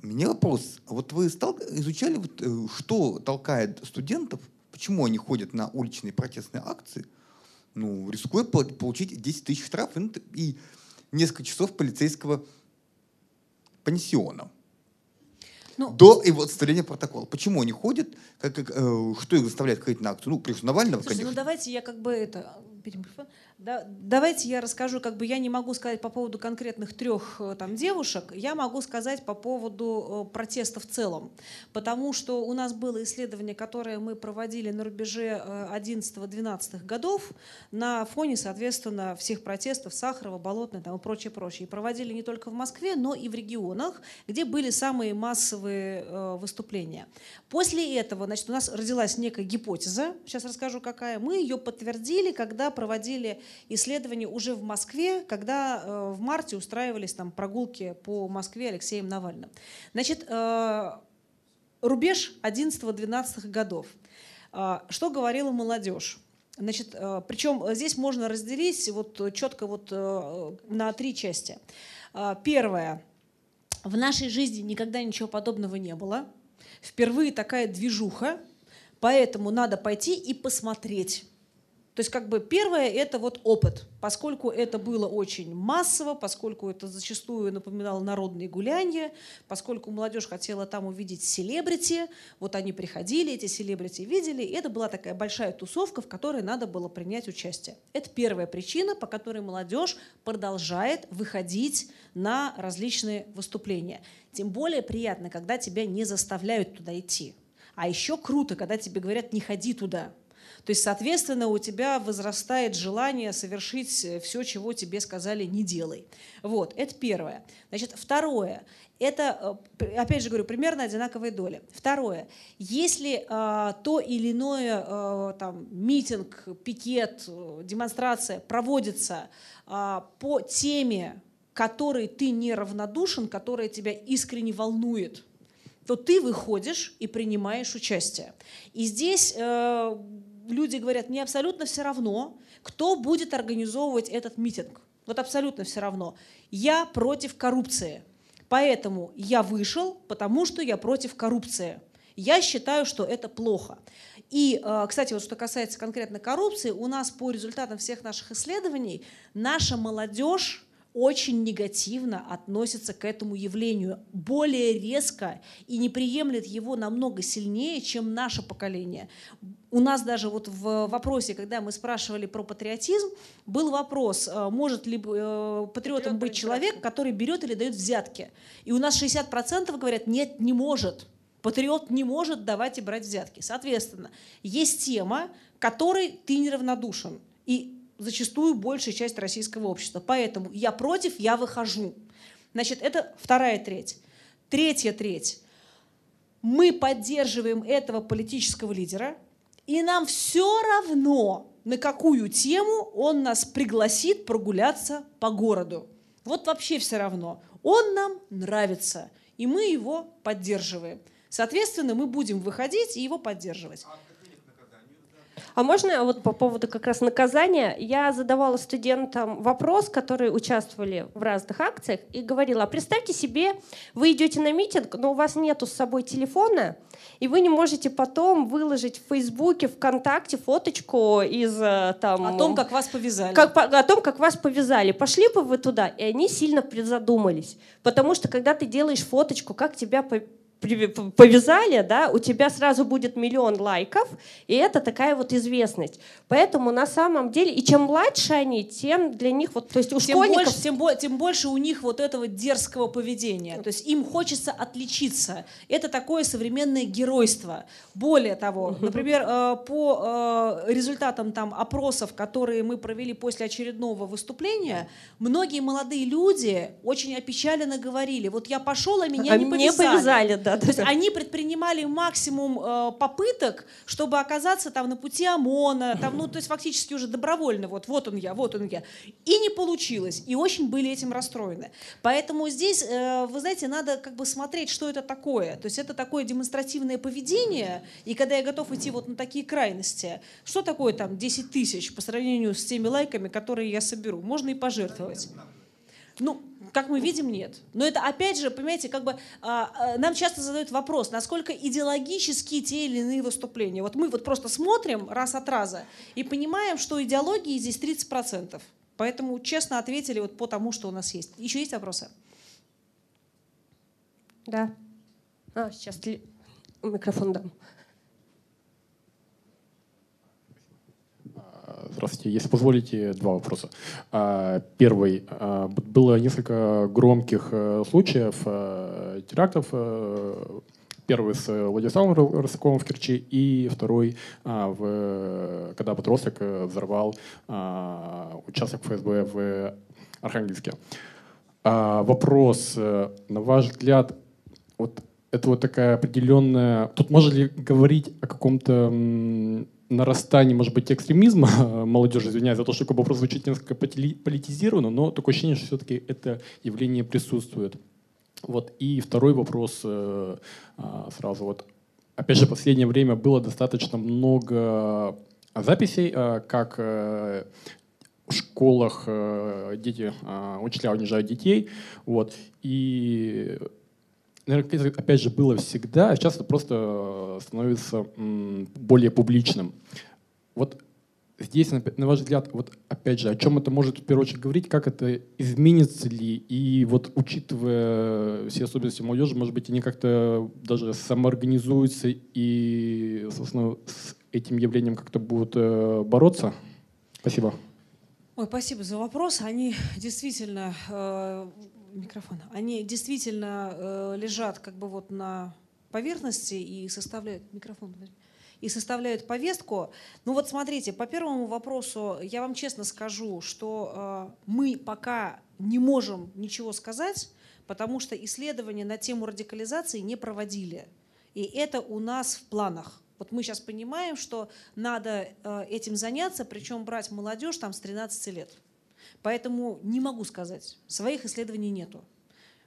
У меня вопрос. Вот вы стал, изучали, вот, э, что толкает студентов, почему они ходят на уличные протестные акции, ну, рискуя получить 10 тысяч штрафов и несколько часов полицейского пансионом. Ну, до его составления протокола. Почему они ходят? Как, как, э, что их заставляет ходить на акцию? Ну, прежде Навального, Слушайте, конечно. ну давайте я как бы это да, давайте я расскажу, как бы я не могу сказать по поводу конкретных трех э, там девушек, я могу сказать по поводу э, протеста в целом, потому что у нас было исследование, которое мы проводили на рубеже 11-12 э, годов на фоне, соответственно, всех протестов Сахарова, Болотной там, и прочее, прочее. И проводили не только в Москве, но и в регионах, где были самые массовые выступления. После этого, значит, у нас родилась некая гипотеза, сейчас расскажу какая, мы ее подтвердили, когда проводили исследования уже в Москве, когда э, в марте устраивались там прогулки по Москве Алексеем Навальным. Значит, э, рубеж 11-12 годов. Э, что говорила молодежь? Значит, причем здесь можно разделить вот четко вот на три части. Первое. В нашей жизни никогда ничего подобного не было. Впервые такая движуха, поэтому надо пойти и посмотреть. То есть как бы первое это вот опыт, поскольку это было очень массово, поскольку это зачастую напоминало народные гуляния, поскольку молодежь хотела там увидеть селебрити, вот они приходили, эти селебрити видели, и это была такая большая тусовка, в которой надо было принять участие. Это первая причина, по которой молодежь продолжает выходить на различные выступления. Тем более приятно, когда тебя не заставляют туда идти. А еще круто, когда тебе говорят, не ходи туда. То есть, соответственно, у тебя возрастает желание совершить все, чего тебе сказали, не делай. Вот, это первое. Значит, второе. Это, э, опять же говорю, примерно одинаковые доли. Второе. Если э, то или иное э, там, митинг, пикет, э, демонстрация проводится э, по теме, которой ты неравнодушен, которая тебя искренне волнует, то ты выходишь и принимаешь участие. И здесь э, люди говорят, мне абсолютно все равно, кто будет организовывать этот митинг. Вот абсолютно все равно. Я против коррупции. Поэтому я вышел, потому что я против коррупции. Я считаю, что это плохо. И, э, кстати, вот что касается конкретно коррупции, у нас по результатам всех наших исследований наша молодежь очень негативно относится к этому явлению, более резко и не приемлет его намного сильнее, чем наше поколение. У нас даже вот в вопросе, когда мы спрашивали про патриотизм, был вопрос, э, может ли э, патриотом быть человек, который берет или дает взятки. И у нас 60% говорят, нет, не может. Патриот не может давать и брать взятки. Соответственно, есть тема, которой ты неравнодушен. И зачастую большая часть российского общества. Поэтому я против, я выхожу. Значит, это вторая треть. Третья треть. Мы поддерживаем этого политического лидера, и нам все равно, на какую тему он нас пригласит прогуляться по городу. Вот вообще все равно. Он нам нравится, и мы его поддерживаем. Соответственно, мы будем выходить и его поддерживать. А можно вот по поводу как раз наказания? Я задавала студентам вопрос, которые участвовали в разных акциях, и говорила, а представьте себе, вы идете на митинг, но у вас нету с собой телефона, и вы не можете потом выложить в Фейсбуке, ВКонтакте фоточку из э, там... О том, как вас повязали. Как, о том, как вас повязали. Пошли бы вы туда, и они сильно призадумались. Потому что когда ты делаешь фоточку, как тебя повязали, да, у тебя сразу будет миллион лайков, и это такая вот известность. Поэтому на самом деле, и чем младше они, тем для них вот, то есть у тем школьников... Больше, тем, тем больше у них вот этого дерзкого поведения. То есть им хочется отличиться. Это такое современное геройство. Более того, например, э, по э, результатам там опросов, которые мы провели после очередного выступления, многие молодые люди очень опечаленно говорили, вот я пошел, а меня а не повязали. повязали да, то есть они предпринимали максимум э, попыток, чтобы оказаться там на пути ОМОНа, там, ну, то есть фактически уже добровольно, вот, вот он я, вот он я. И не получилось, и очень были этим расстроены. Поэтому здесь, э, вы знаете, надо как бы смотреть, что это такое. То есть это такое демонстративное поведение, и когда я готов идти вот на такие крайности, что такое там 10 тысяч по сравнению с теми лайками, которые я соберу? Можно и пожертвовать. Ну, как мы видим, нет. Но это опять же, понимаете, как бы а, а, нам часто задают вопрос, насколько идеологические те или иные выступления. Вот мы вот просто смотрим раз от раза и понимаем, что идеологии здесь 30%. Поэтому честно ответили вот по тому, что у нас есть. Еще есть вопросы? Да. А, сейчас микрофон дам. Здравствуйте. Если позволите, два вопроса. А, первый. А, было несколько громких э, случаев э, терактов. Э, первый с Владиславом Рысаковым в Керчи и второй, а, когда подросток взорвал участок ФСБ в Архангельске. Вопрос, на ваш взгляд, вот это вот такая определенная... Тут можно ли говорить о каком-то нарастании, может быть, экстремизма *laughs* молодежи, извиняюсь за то, что такой вопрос звучит несколько политизированно, но такое ощущение, что все-таки это явление присутствует. Вот. И второй вопрос э, а, сразу. Вот. Опять же, в последнее время было достаточно много записей, э, как э, в школах дети, учителя унижают детей. Вот. И наверное, опять же, было всегда, а сейчас это просто становится более публичным. Вот здесь, на ваш взгляд, вот опять же, о чем это может в первую очередь говорить, как это изменится ли, и вот учитывая все особенности молодежи, может быть, они как-то даже самоорганизуются и, собственно, с этим явлением как-то будут э, бороться? Спасибо. Ой, спасибо за вопрос. Они действительно э, микрофон. Они действительно э, лежат как бы вот на поверхности и составляют микрофон. И составляют повестку. Ну вот смотрите, по первому вопросу я вам честно скажу, что э, мы пока не можем ничего сказать, потому что исследования на тему радикализации не проводили. И это у нас в планах. Вот мы сейчас понимаем, что надо э, этим заняться, причем брать молодежь там с 13 лет. Поэтому не могу сказать. Своих исследований нету.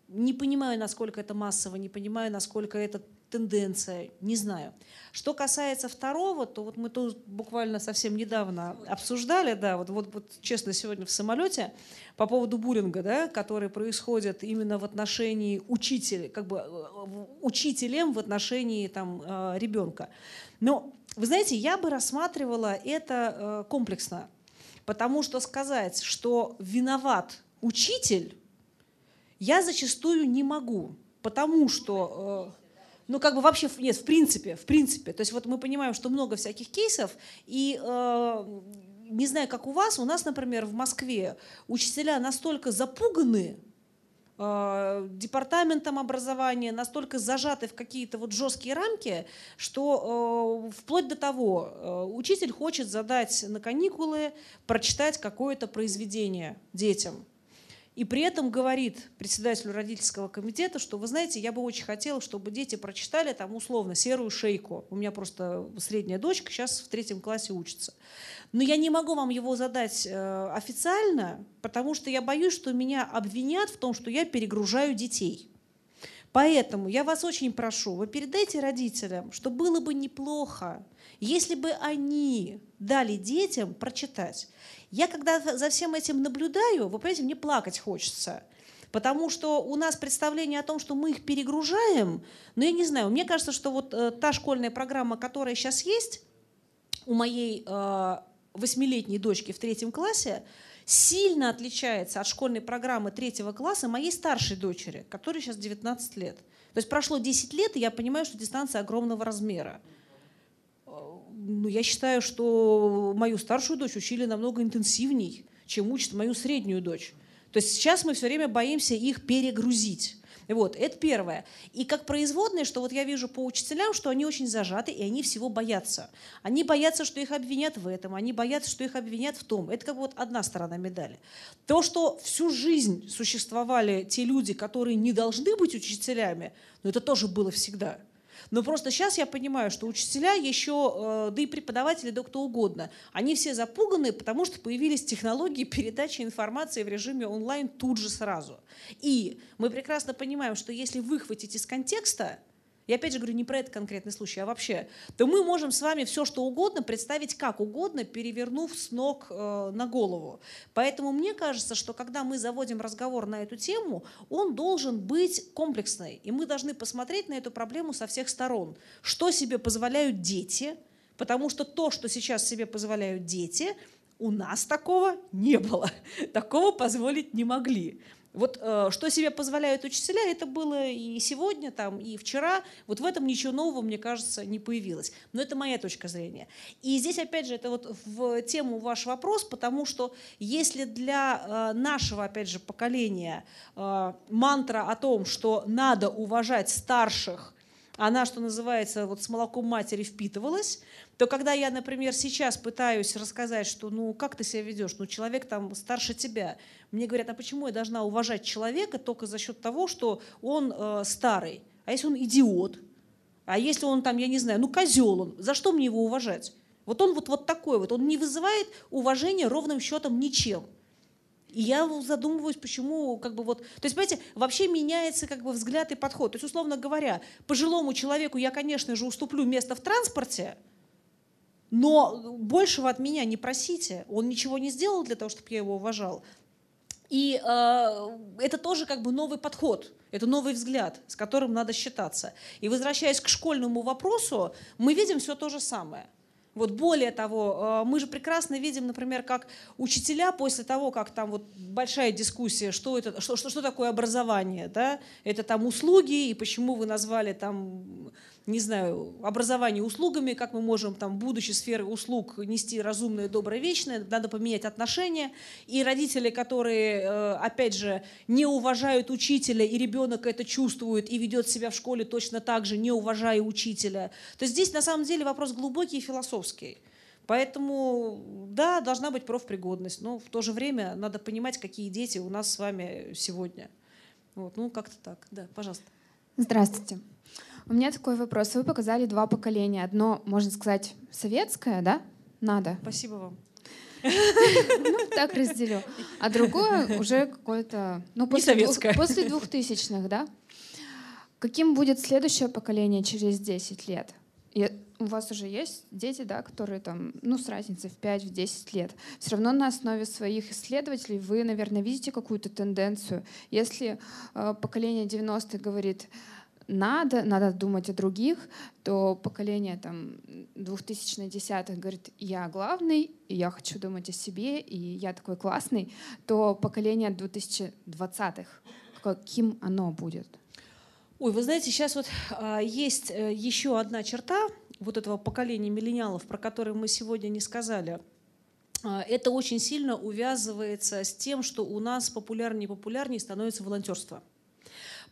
Не понимаю, насколько это массово, не понимаю, насколько это тенденция, не знаю. Что касается второго, то вот мы тут буквально совсем недавно обсуждали, да, вот, вот, вот честно, сегодня в самолете по поводу буллинга, да, который происходит именно в отношении учителя, как бы э, учителем в отношении там, э, ребенка. Но, вы знаете, я бы рассматривала это э, комплексно, потому что сказать, что виноват учитель, я зачастую не могу, потому что... э, ну, как бы вообще, нет, в принципе, в принципе. То есть вот мы понимаем, что много всяких кейсов, и э, не знаю, как у вас, у нас, например, в Москве учителя настолько запуганы департаментом образования, настолько зажаты в какие-то вот жесткие рамки, что э, вплоть до того, э, учитель хочет задать на каникулы, прочитать какое-то произведение детям. И при этом говорит председателю родительского комитета, что, вы знаете, я бы очень хотела, чтобы дети прочитали там условно «Серую шейку». У меня просто средняя дочка сейчас в третьем классе учится. Но я не могу вам его задать э, официально, потому что я боюсь, что меня обвинят в том, что я перегружаю детей. Поэтому я вас очень прошу, вы передайте родителям, что было бы неплохо, если бы они дали детям прочитать. Я когда за всем этим наблюдаю, вы понимаете, мне плакать хочется. Потому что у нас представление о том, что мы их перегружаем, но я не знаю, мне кажется, что вот э, та школьная программа, которая сейчас есть у моей э, восьмилетней дочки в третьем классе, сильно отличается от школьной программы третьего класса моей старшей дочери, которой сейчас 19 лет. То есть прошло 10 лет, и я понимаю, что дистанция огромного размера. Ну, я считаю, что мою старшую дочь учили намного интенсивней, чем учат мою среднюю дочь. То есть сейчас мы все время боимся их перегрузить. Вот, это первое. И как производные, что вот я вижу по учителям, что они очень зажаты, и они всего боятся. Они боятся, что их обвинят в этом, они боятся, что их обвинят в том. Это как бы вот одна сторона медали. То, что всю жизнь существовали те люди, которые не должны быть учителями, ну это тоже было всегда. Но просто сейчас я понимаю, что учителя еще, э, да и преподаватели, да кто угодно, они все запуганы, потому что появились технологии передачи информации в режиме онлайн тут же сразу. И мы прекрасно понимаем, что если выхватить из контекста, я опять же говорю не про этот конкретный случай, а вообще, то мы можем с вами все что угодно представить как угодно, перевернув с ног э, на голову. Поэтому мне кажется, что когда мы заводим разговор на эту тему, он должен быть комплексный. И мы должны посмотреть на эту проблему со всех сторон. Что себе позволяют дети, потому что то, что сейчас себе позволяют дети, у нас такого не было. *laughs* Такого позволить не могли. Вот э, что себе позволяют учителя, это было и сегодня, там, и вчера. Вот в этом ничего нового, мне кажется, не появилось. Но это моя точка зрения. И здесь, опять же, это вот в тему ваш вопрос, потому что если для э, нашего, опять же, поколения э, мантра о том, что надо уважать старших, она, что называется, вот с молоком матери впитывалась, то когда я, например, сейчас пытаюсь рассказать, что ну как ты себя ведешь, ну человек там старше тебя, мне говорят, а почему я должна уважать человека только за счет того, что он э, старый? А если он идиот? А если он там, я не знаю, ну козел он, за что мне его уважать? Вот он вот, вот такой вот, он не вызывает уважения ровным счетом ничем. И я задумываюсь, почему, как бы вот, то есть, понимаете, вообще меняется как бы взгляд и подход. То есть, условно говоря, пожилому человеку я, конечно же, уступлю место в транспорте, но большего от меня не просите. Он ничего не сделал для того, чтобы я его уважал. И э, это тоже как бы новый подход, это новый взгляд, с которым надо считаться. И возвращаясь к школьному вопросу, мы видим все то же самое. Вот более того, э, мы же прекрасно видим, например, как учителя после того, как там вот большая дискуссия, что это, что, что, что такое образование, да, это там услуги и почему вы назвали там не знаю, образование услугами, как мы можем, там, будучи сферой услуг, нести разумное, доброе, вечное, надо поменять отношения. И родители, которые, э, опять же, не уважают учителя, и ребенок это чувствует и ведет себя в школе точно так же, не уважая учителя, то здесь на самом деле вопрос глубокий и философский. Поэтому, да, должна быть профпригодность, но в то же время надо понимать, какие дети у нас с вами сегодня. Вот, ну, как-то так. Да, пожалуйста. Здравствуйте. У меня такой вопрос. Вы показали два поколения. Одно, можно сказать, советское, да? Надо. Спасибо вам. Ну, так разделю. А другое уже какое-то... Ну, после, двух, советское. после двухтысячных, да? Каким будет следующее поколение через 10 лет? И у вас уже есть дети, да, которые там, ну, с разницей в 5-10 лет. Все равно на основе своих исследователей вы, наверное, видите какую-то тенденцию. Если э, поколение 90-х говорит, надо, надо думать о других, то поколение там 2010-х говорит, я главный, и я хочу думать о себе, и я такой классный, то поколение 2020-х, каким оно будет? Ой, вы знаете, сейчас вот а, есть э, еще одна черта вот этого поколения миллениалов, про которое мы сегодня не сказали. А, это очень сильно увязывается с тем, что у нас популярнее и популярнее становится волонтерство.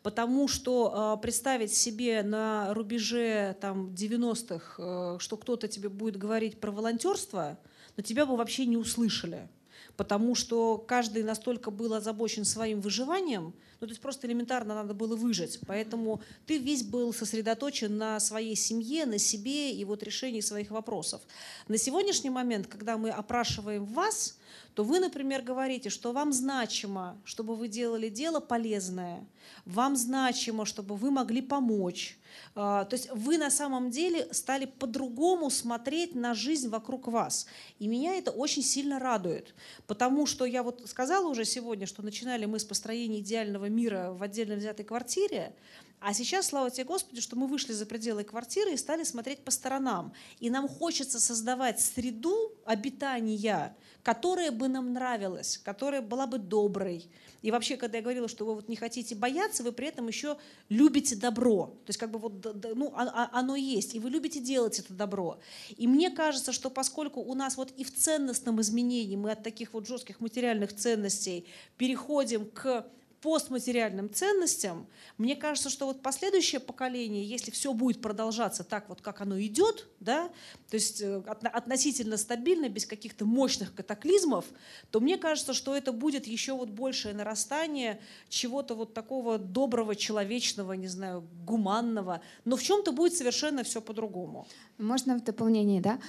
Потому что э, представить себе на рубеже там, 90-х, э, что кто-то тебе будет говорить про волонтерство, но тебя бы вообще не услышали. Потому что каждый настолько был озабочен своим выживанием, ну, то есть просто элементарно надо было выжить. Поэтому ты весь был сосредоточен на своей семье, на себе и вот решении своих вопросов. На сегодняшний момент, когда мы опрашиваем вас, то вы, например, говорите, что вам значимо, чтобы вы делали дело полезное, вам значимо, чтобы вы могли помочь. А, то есть вы на самом деле стали по-другому смотреть на жизнь вокруг вас. И меня это очень сильно радует, потому что я вот сказала уже сегодня, что начинали мы с построения идеального мира в отдельно взятой квартире, а сейчас, слава тебе, Господи, что мы вышли за пределы квартиры и стали смотреть по сторонам. И нам хочется создавать среду обитания, которая бы нам нравилась, которая была бы доброй. И вообще, когда я говорила, что вы вот не хотите бояться, вы при этом еще любите добро. То есть как бы вот ну, а, а, оно есть, и вы любите делать это добро. И мне кажется, что поскольку у нас вот и в ценностном изменении мы от таких вот жестких материальных ценностей переходим к постматериальным ценностям, мне кажется, что вот последующее поколение, если все будет продолжаться так вот, как оно идет, да, то есть э, относительно стабильно, без каких-то мощных катаклизмов, то мне кажется, что это будет еще вот большее нарастание чего-то вот такого доброго, человечного, не знаю, гуманного, но в чем-то будет совершенно все по-другому. Можно в дополнение, да?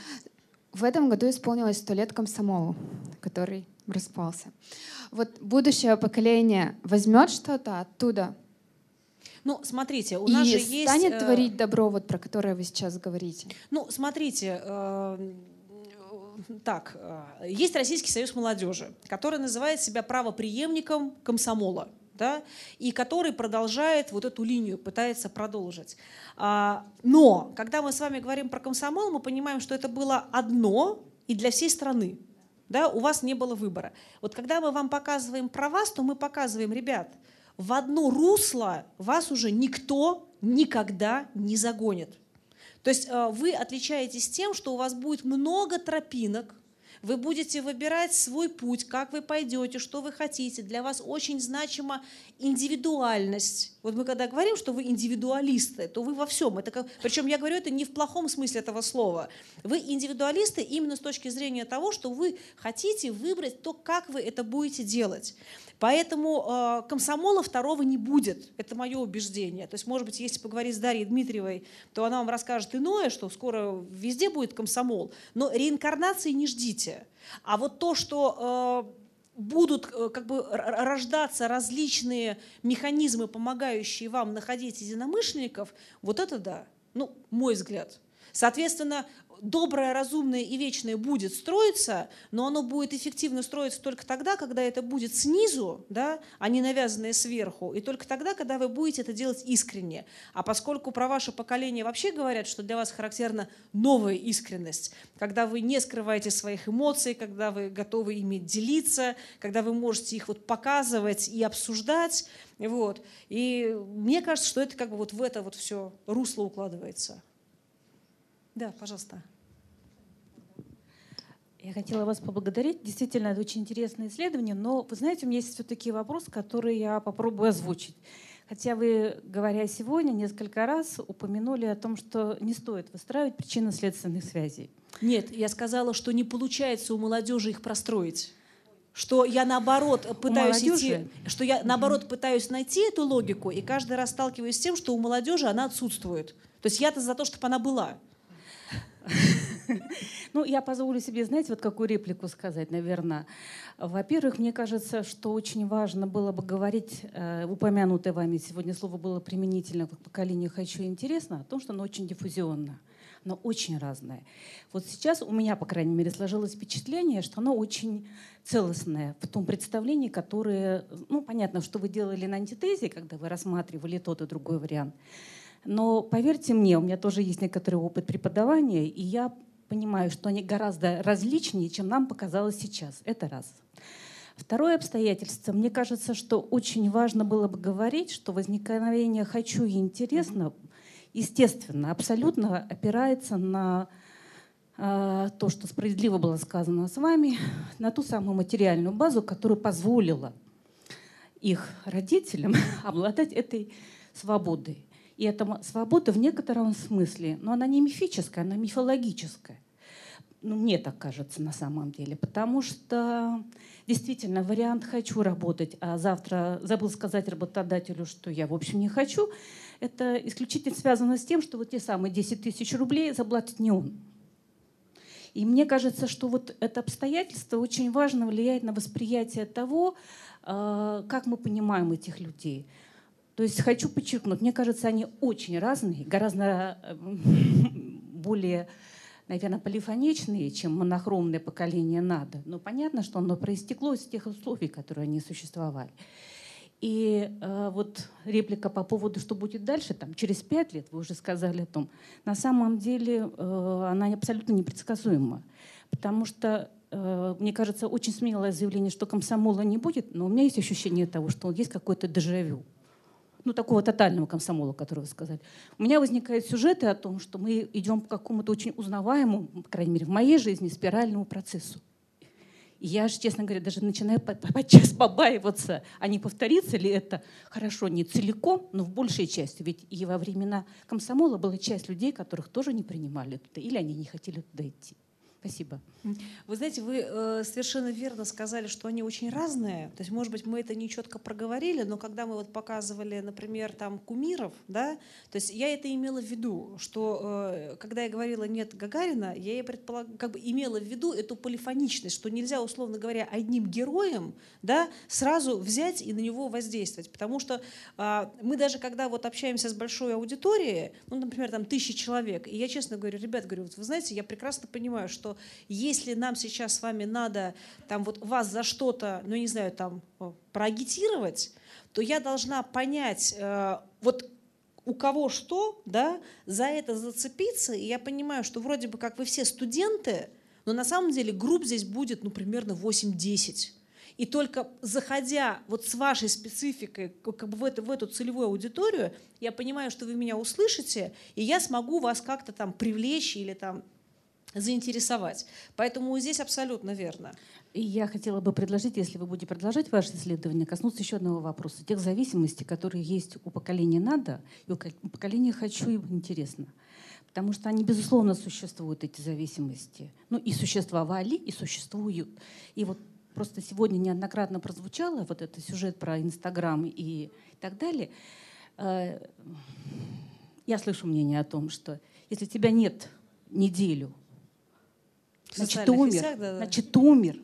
В этом году исполнилось сто лет комсомолу, который распался. Вот будущее поколение возьмет что-то оттуда? Ну, смотрите, у нас и же есть... станет э, творить добро, вот про которое вы сейчас говорите? Ну, смотрите, э, так, э, есть Российский союз молодежи, который называет себя правоприемником комсомола да, и который продолжает вот эту линию, пытается продолжить. А, но, когда мы с вами говорим про комсомол, мы понимаем, что это было одно и для всей страны да, у вас не было выбора. Вот когда мы вам показываем про вас, то мы показываем, ребят, в одно русло вас уже никто никогда не загонит. То есть э, вы отличаетесь тем, что у вас будет много тропинок, вы будете выбирать свой путь, как вы пойдете, что вы хотите. Для вас очень значима индивидуальность. Вот мы когда говорим, что вы индивидуалисты, то вы во всем. Это как... Причем я говорю это не в плохом смысле этого слова. Вы индивидуалисты именно с точки зрения того, что вы хотите выбрать то, как вы это будете делать. Поэтому э, комсомола второго не будет. Это мое убеждение. То есть, может быть, если поговорить с Дарьей Дмитриевой, то она вам расскажет иное, что скоро везде будет комсомол. Но реинкарнации не ждите. А вот то, что э, будут э, как бы рождаться различные механизмы, помогающие вам находить единомышленников, вот это да. Ну, мой взгляд. Соответственно, доброе, разумное и вечное будет строиться, но оно будет эффективно строиться только тогда, когда это будет снизу, да, а не навязанное сверху, и только тогда, когда вы будете это делать искренне. А поскольку про ваше поколение вообще говорят, что для вас характерна новая искренность, когда вы не скрываете своих эмоций, когда вы готовы ими делиться, когда вы можете их вот показывать и обсуждать, вот. И мне кажется, что это как бы вот в это вот все русло укладывается. Да, пожалуйста. Я хотела вас поблагодарить. Действительно, это очень интересное исследование, но вы знаете, у меня есть все-таки вопрос, который я попробую озвучить. Хотя вы, говоря сегодня, несколько раз упомянули о том, что не стоит выстраивать причинно-следственных связей. Нет, я сказала, что не получается у молодежи их простроить. Что я наоборот пытаюсь идти, что я наоборот пытаюсь найти эту логику, и каждый раз сталкиваюсь с тем, что у молодежи она отсутствует. То есть я-то за то, чтобы она была. *laughs* Ну, я позволю себе, знаете, вот какую реплику сказать, наверное. Во-первых, мне кажется, что очень важно было бы говорить, э, упомянутое вами сегодня слово было применительно к поколению «хочу» интересно, о том, что оно очень диффузионно оно очень разное. Вот сейчас у меня, по крайней мере, сложилось впечатление, что оно очень целостное в том представлении, которое, ну, понятно, что вы делали на антитезе, когда вы рассматривали тот и другой вариант. Но поверьте мне, у меня тоже есть некоторый опыт преподавания, и я понимаю, что они гораздо различнее, чем нам показалось сейчас. Это раз. Второе обстоятельство. Мне кажется, что очень важно было бы говорить, что возникновение «хочу» и «интересно» естественно, абсолютно опирается на э, то, что справедливо было сказано с вами, на ту самую материальную базу, которая позволила их родителям *laughs* обладать этой свободой. И эта свобода в некотором смысле, но она не мифическая, она мифологическая. Ну, мне так кажется на самом деле. Потому что действительно вариант «хочу работать», а завтра забыл сказать работодателю, что я, в общем, не хочу, это исключительно связано с тем, что вот те самые 10 тысяч рублей заплатит не он. И мне кажется, что вот это обстоятельство очень важно влияет на восприятие того, а, как мы понимаем этих людей. То есть хочу подчеркнуть, мне кажется, они очень разные, гораздо э, *laughs* более, наверное, полифоничные, чем монохромное поколение надо. Но понятно, что оно проистекло из тех условий, которые они существовали. И э, вот реплика по поводу, что будет дальше, там, через пять лет, вы уже сказали о том, на самом деле э, она абсолютно непредсказуема. Потому что, э, мне кажется, очень смелое заявление, что комсомола не будет, но у меня есть ощущение того, что есть какой-то дежавю ну, такого тотального комсомола, который вы сказали. У меня возникают сюжеты о том, что мы идем по какому-то очень узнаваемому, по крайней мере, в моей жизни, спиральному процессу. И я же, честно говоря, даже начинаю подчас побаиваться, а не повторится ли это хорошо не целиком, но в большей части. Ведь и во времена комсомола была часть людей, которых тоже не принимали туда, или они не хотели туда идти. Спасибо. Вы знаете, вы э, совершенно верно сказали, что они очень разные. То есть, может быть, мы это не четко проговорили, но когда мы вот показывали, например, там кумиров, да, то есть я это имела в виду, что э, когда я говорила нет Гагарина, я предполаг... как бы имела в виду эту полифоничность, что нельзя, условно говоря, одним героем, да, сразу взять и на него воздействовать, потому что э, мы даже когда вот общаемся с большой аудиторией, ну, например, там тысячи человек, и я честно говорю, ребят, говорю, вот вы знаете, я прекрасно понимаю, что что если нам сейчас с вами надо там вот вас за что-то, ну не знаю, там проагитировать, то я должна понять, э, вот у кого что, да, за это зацепиться, и я понимаю, что вроде бы как вы все студенты, но на самом деле групп здесь будет, ну, примерно 8-10. И только заходя вот с вашей спецификой как бы в, это, в эту целевую аудиторию, я понимаю, что вы меня услышите, и я смогу вас как-то там привлечь или там заинтересовать. Поэтому здесь абсолютно верно. И я хотела бы предложить, если вы будете продолжать ваше исследование, коснуться еще одного вопроса. Тех зависимостей, которые есть у поколения «надо» и у поколения «хочу» и «интересно». Потому что они, безусловно, существуют, эти зависимости. Ну и существовали, и существуют. И вот просто сегодня неоднократно прозвучало вот этот сюжет про Инстаграм и так далее. Э, я слышу мнение о том, что если тебя нет неделю Значит, ты умер. Сетях, да, да. Значит, ты умер.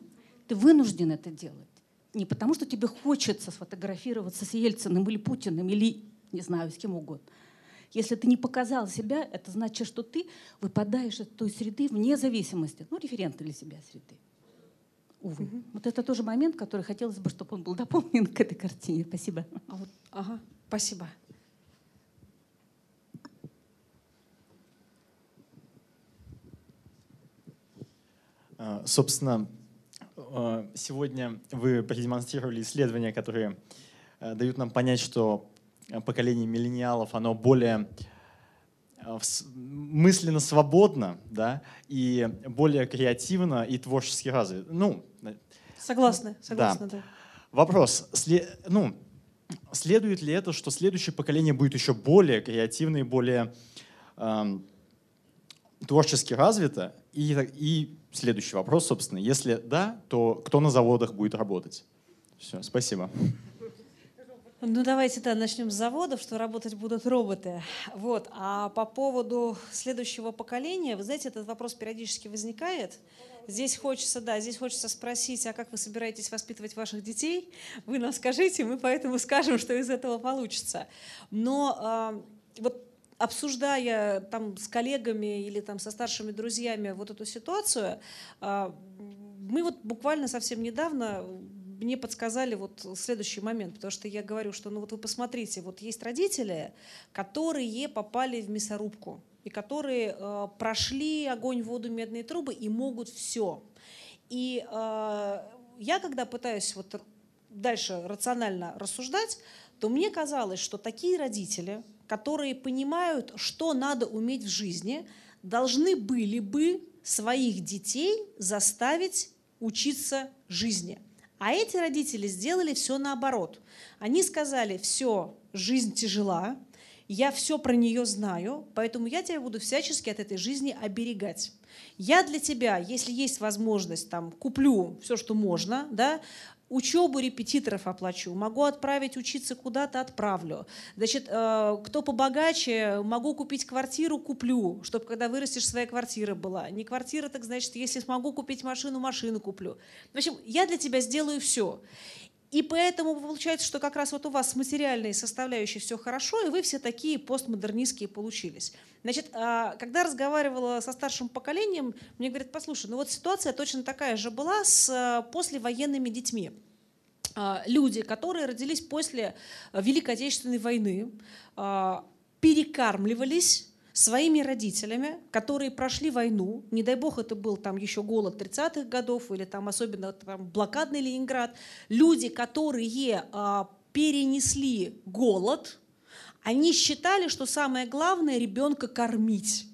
Ты вынужден это делать. Не потому, что тебе хочется сфотографироваться с Ельциным или Путиным, или, не знаю, с кем угодно. Если ты не показал себя, это значит, что ты выпадаешь из той среды вне зависимости, ну, референта для себя среды. Увы. Угу. Вот это тоже момент, который хотелось бы, чтобы он был дополнен к этой картине. Спасибо. А вот, ага, спасибо. Собственно, а, сегодня вы продемонстрировали исследования, которые а, дают нам понять, что поколение миллениалов, оно более мысленно свободно, да, и более креативно и творчески развито. Ну, согласна, согласна, да. да. Вопрос, след, ну, следует ли это, что следующее поколение будет еще более креативно и более эм, творчески развито? И, и следующий вопрос, собственно, если да, то кто на заводах будет работать? Все, спасибо. Ну, давайте, да, начнем с заводов, что работать будут роботы. Вот. А по поводу следующего поколения, вы знаете, этот вопрос периодически возникает. Здесь хочется, да, здесь хочется спросить, а как вы собираетесь воспитывать ваших детей? Вы нам скажите, мы поэтому скажем, что из этого получится. Но э, вот обсуждая там с коллегами или там со старшими друзьями вот эту ситуацию, э, мы вот буквально совсем недавно мне подсказали вот следующий момент, потому что я говорю, что ну вот вы посмотрите, вот есть родители, которые попали в мясорубку и которые э, прошли огонь, воду, медные трубы и могут все. И э, я, когда пытаюсь вот дальше рационально рассуждать, то мне казалось, что такие родители, которые понимают, что надо уметь в жизни, должны были бы своих детей заставить учиться жизни. А эти родители сделали все наоборот. Они сказали, все, жизнь тяжела, я все про нее знаю, поэтому я тебя буду всячески от этой жизни оберегать. Я для тебя, если есть возможность, там, куплю все, что можно, да, учебу репетиторов оплачу, могу отправить учиться куда-то, отправлю. Значит, э, кто побогаче, могу купить квартиру, куплю, чтобы когда вырастешь, своя квартира была. Не квартира, так значит, если смогу купить машину, машину куплю. В общем, я для тебя сделаю все. И поэтому получается, что как раз вот у вас с материальной составляющей все хорошо, и вы все такие постмодернистские получились. Значит, а, когда разговаривала со старшим поколением, мне говорят, послушай, ну вот ситуация точно такая же была с а, послевоенными детьми. А, люди, которые родились после Великой Отечественной войны, перекармливались своими родителями, которые прошли войну, не дай бог это был там еще голод 30-х годов или там особенно там, блокадный Ленинград, люди, которые а, перенесли голод, они считали, что самое главное ребенка кормить.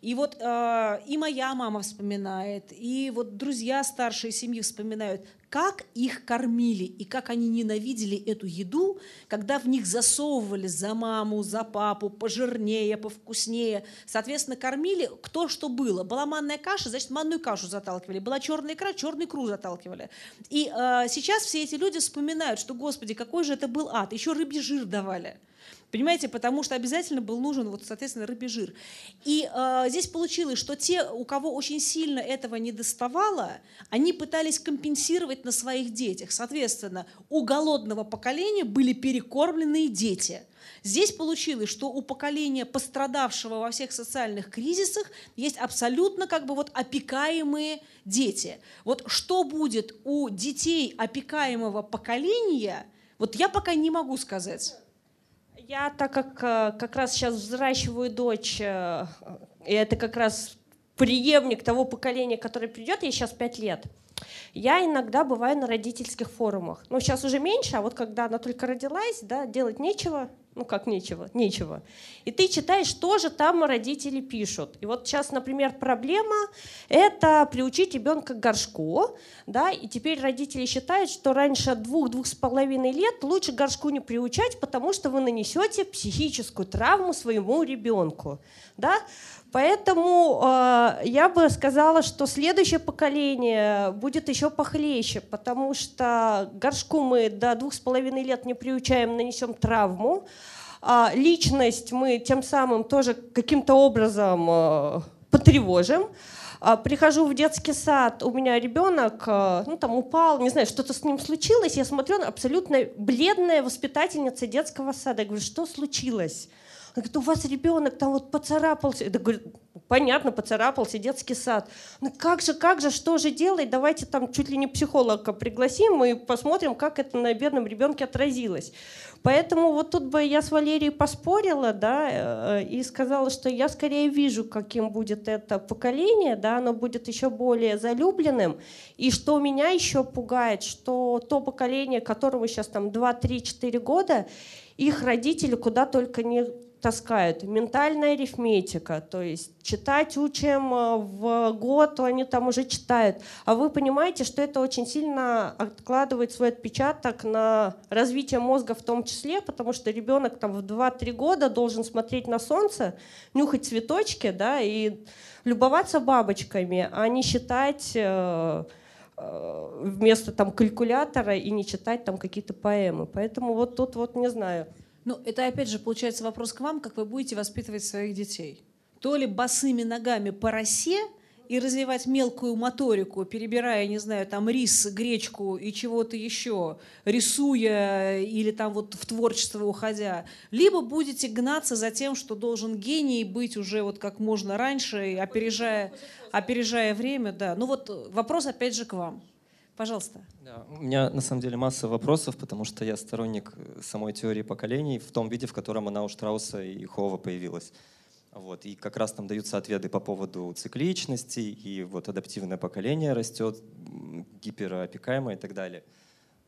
И вот э, и моя мама вспоминает, и вот друзья старшие семьи вспоминают, как их кормили и как они ненавидели эту еду, когда в них засовывали за маму, за папу, пожирнее, повкуснее. Соответственно, кормили кто что было. Была манная каша, значит, манную кашу заталкивали. Была черная икра, черный икру заталкивали. И э, сейчас все эти люди вспоминают, что, господи, какой же это был ад. Еще рыбий жир давали. Понимаете, потому что обязательно был нужен, вот, соответственно, рыбий жир. И э, здесь получилось, что те, у кого очень сильно этого не доставало, они пытались компенсировать на своих детях. Соответственно, у голодного поколения были перекормленные дети. Здесь получилось, что у поколения пострадавшего во всех социальных кризисах есть абсолютно как бы вот опекаемые дети. Вот что будет у детей опекаемого поколения, вот я пока не могу сказать. Я, так как э, как раз сейчас взращиваю дочь, э, и это как раз преемник того поколения, которое придет, ей сейчас 5 лет, я иногда бываю на родительских форумах. Ну, сейчас уже меньше, а вот когда она только родилась, да, делать нечего, ну как нечего, нечего. И ты читаешь, что же там родители пишут. И вот сейчас, например, проблема — это приучить ребенка к горшку, да, и теперь родители считают, что раньше двух-двух с половиной лет лучше горшку не приучать, потому что вы нанесете психическую травму своему ребенку, да. Поэтому э, я бы сказала, что следующее поколение будет еще похлеще, потому что горшку мы до двух с половиной лет не приучаем, нанесем травму. А личность мы тем самым тоже каким-то образом э, потревожим. А, прихожу в детский сад, у меня ребенок, э, ну там упал, не знаю, что-то с ним случилось, я смотрю, абсолютно бледная воспитательница детского сада. Я говорю, что случилось? Она говорит, у вас ребенок там вот поцарапался. Я говорю, понятно, поцарапался, детский сад. Ну как же, как же, что же делать? Давайте там чуть ли не психолога пригласим и посмотрим, как это на бедном ребенке отразилось. Поэтому вот тут бы я с Валерией поспорила, да, э, и сказала, что я скорее вижу, каким будет это поколение, да, оно будет еще более залюбленным. И что меня еще пугает, что то поколение, которому сейчас там 2, 3, 4 года, их родители куда только не таскают. Ментальная арифметика, то есть читать учим э, в год, они там уже читают. А вы понимаете, что это очень сильно откладывает свой отпечаток на развитие мозга в том числе, потому что ребенок там в 2-3 года должен смотреть на солнце, нюхать цветочки, да, и любоваться бабочками, а не считать э, э, вместо там калькулятора и не читать там какие-то поэмы. Поэтому вот тут вот не знаю. Ну, это опять же получается вопрос к вам, как вы будете воспитывать своих детей. То ли босыми ногами по росе и развивать мелкую моторику, перебирая, не знаю, там рис, гречку и чего-то еще, рисуя или там вот в творчество уходя, либо будете гнаться за тем, что должен гений быть уже вот как можно раньше, опережая, опережая время, да. Ну вот вопрос опять же к вам. Пожалуйста. Да, у меня на самом деле масса вопросов, потому что я сторонник э, самой теории поколений в том виде, в котором она у Штрауса и Хова появилась. Вот, и как раз там даются ответы по поводу цикличности, и вот адаптивное поколение растет, гиперопекаемое и так далее.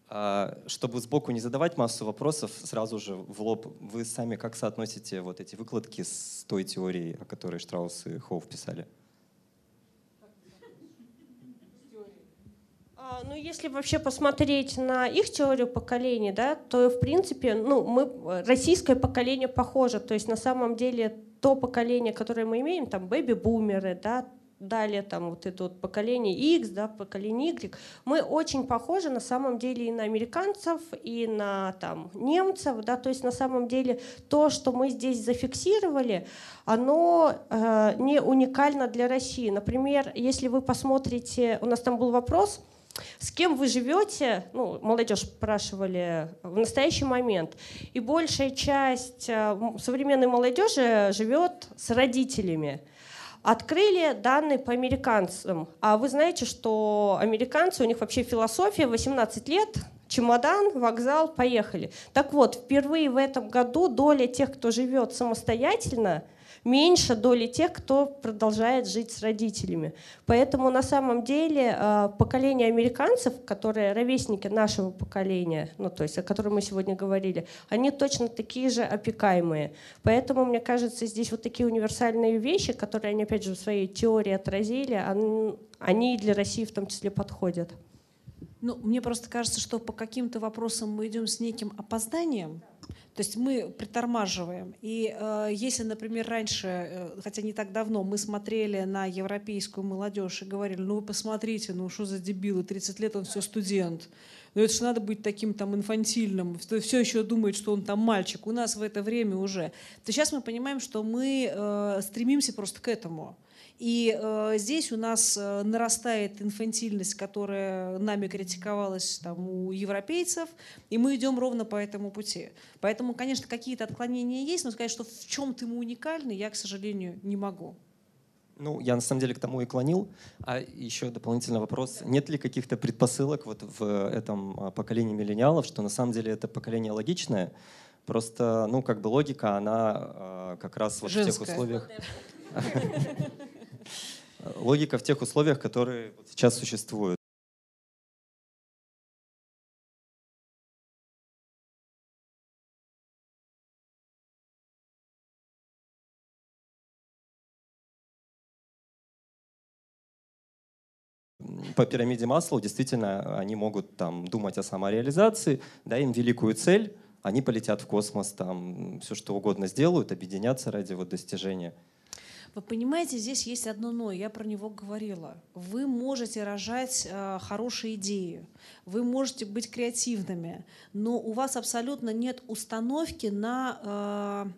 А чтобы сбоку не задавать массу вопросов, сразу же в лоб, вы сами как соотносите вот эти выкладки с той теорией, о которой Штраус и Хоув писали? Ну, если вообще посмотреть на их теорию поколений, да, то, в принципе, ну, мы, российское поколение похоже. То есть, на самом деле, то поколение, которое мы имеем, там, бэби-бумеры, да, далее там вот это вот поколение X, да, поколение Y, мы очень похожи на самом деле и на американцев, и на там немцев, да, то есть на самом деле то, что мы здесь зафиксировали, оно э, не уникально для России. Например, если вы посмотрите, у нас там был вопрос, с кем вы живете, ну, молодежь спрашивали в настоящий момент, и большая часть э, современной молодежи живет с родителями. Открыли данные по американцам. А вы знаете, что американцы, у них вообще философия 18 лет, чемодан, вокзал, поехали. Так вот, впервые в этом году доля тех, кто живет самостоятельно, меньше доли тех, кто продолжает жить с родителями. Поэтому на самом деле э, поколение американцев, которые ровесники нашего поколения, ну то есть о котором мы сегодня говорили, они точно такие же опекаемые. Поэтому, мне кажется, здесь вот такие универсальные вещи, которые они опять же в своей теории отразили, они для России в том числе подходят. Ну, мне просто кажется, что по каким-то вопросам мы идем с неким опозданием. То есть мы притормаживаем. И э, если, например, раньше, э, хотя не так давно, мы смотрели на европейскую молодежь и говорили, ну вы посмотрите, ну что за дебилы, 30 лет он все студент. Ну это же надо быть таким там инфантильным, все еще думает, что он там мальчик. У нас в это время уже. То сейчас мы понимаем, что мы э, стремимся просто к этому. И э, здесь у нас э, нарастает инфантильность, которая нами критиковалась там, у европейцев, и мы идем ровно по этому пути. Поэтому, конечно, какие-то отклонения есть, но сказать, что в чем-то мы уникальны, я, к сожалению, не могу. Ну, я на самом деле к тому и клонил. А еще дополнительный вопрос. Нет ли каких-то предпосылок вот в этом а, поколении миллениалов, что на самом деле это поколение логичное, Просто, ну, как бы логика, она э, как раз вот в тех условиях... Логика в тех условиях, которые сейчас существуют. по пирамиде Маслоу действительно они могут там думать о самореализации, дай им великую цель, они полетят в космос, там все что угодно сделают, объединятся ради вот достижения. Вы понимаете, здесь есть одно но, я про него говорила. Вы можете рожать э, хорошие идеи, вы можете быть креативными, но у вас абсолютно нет установки на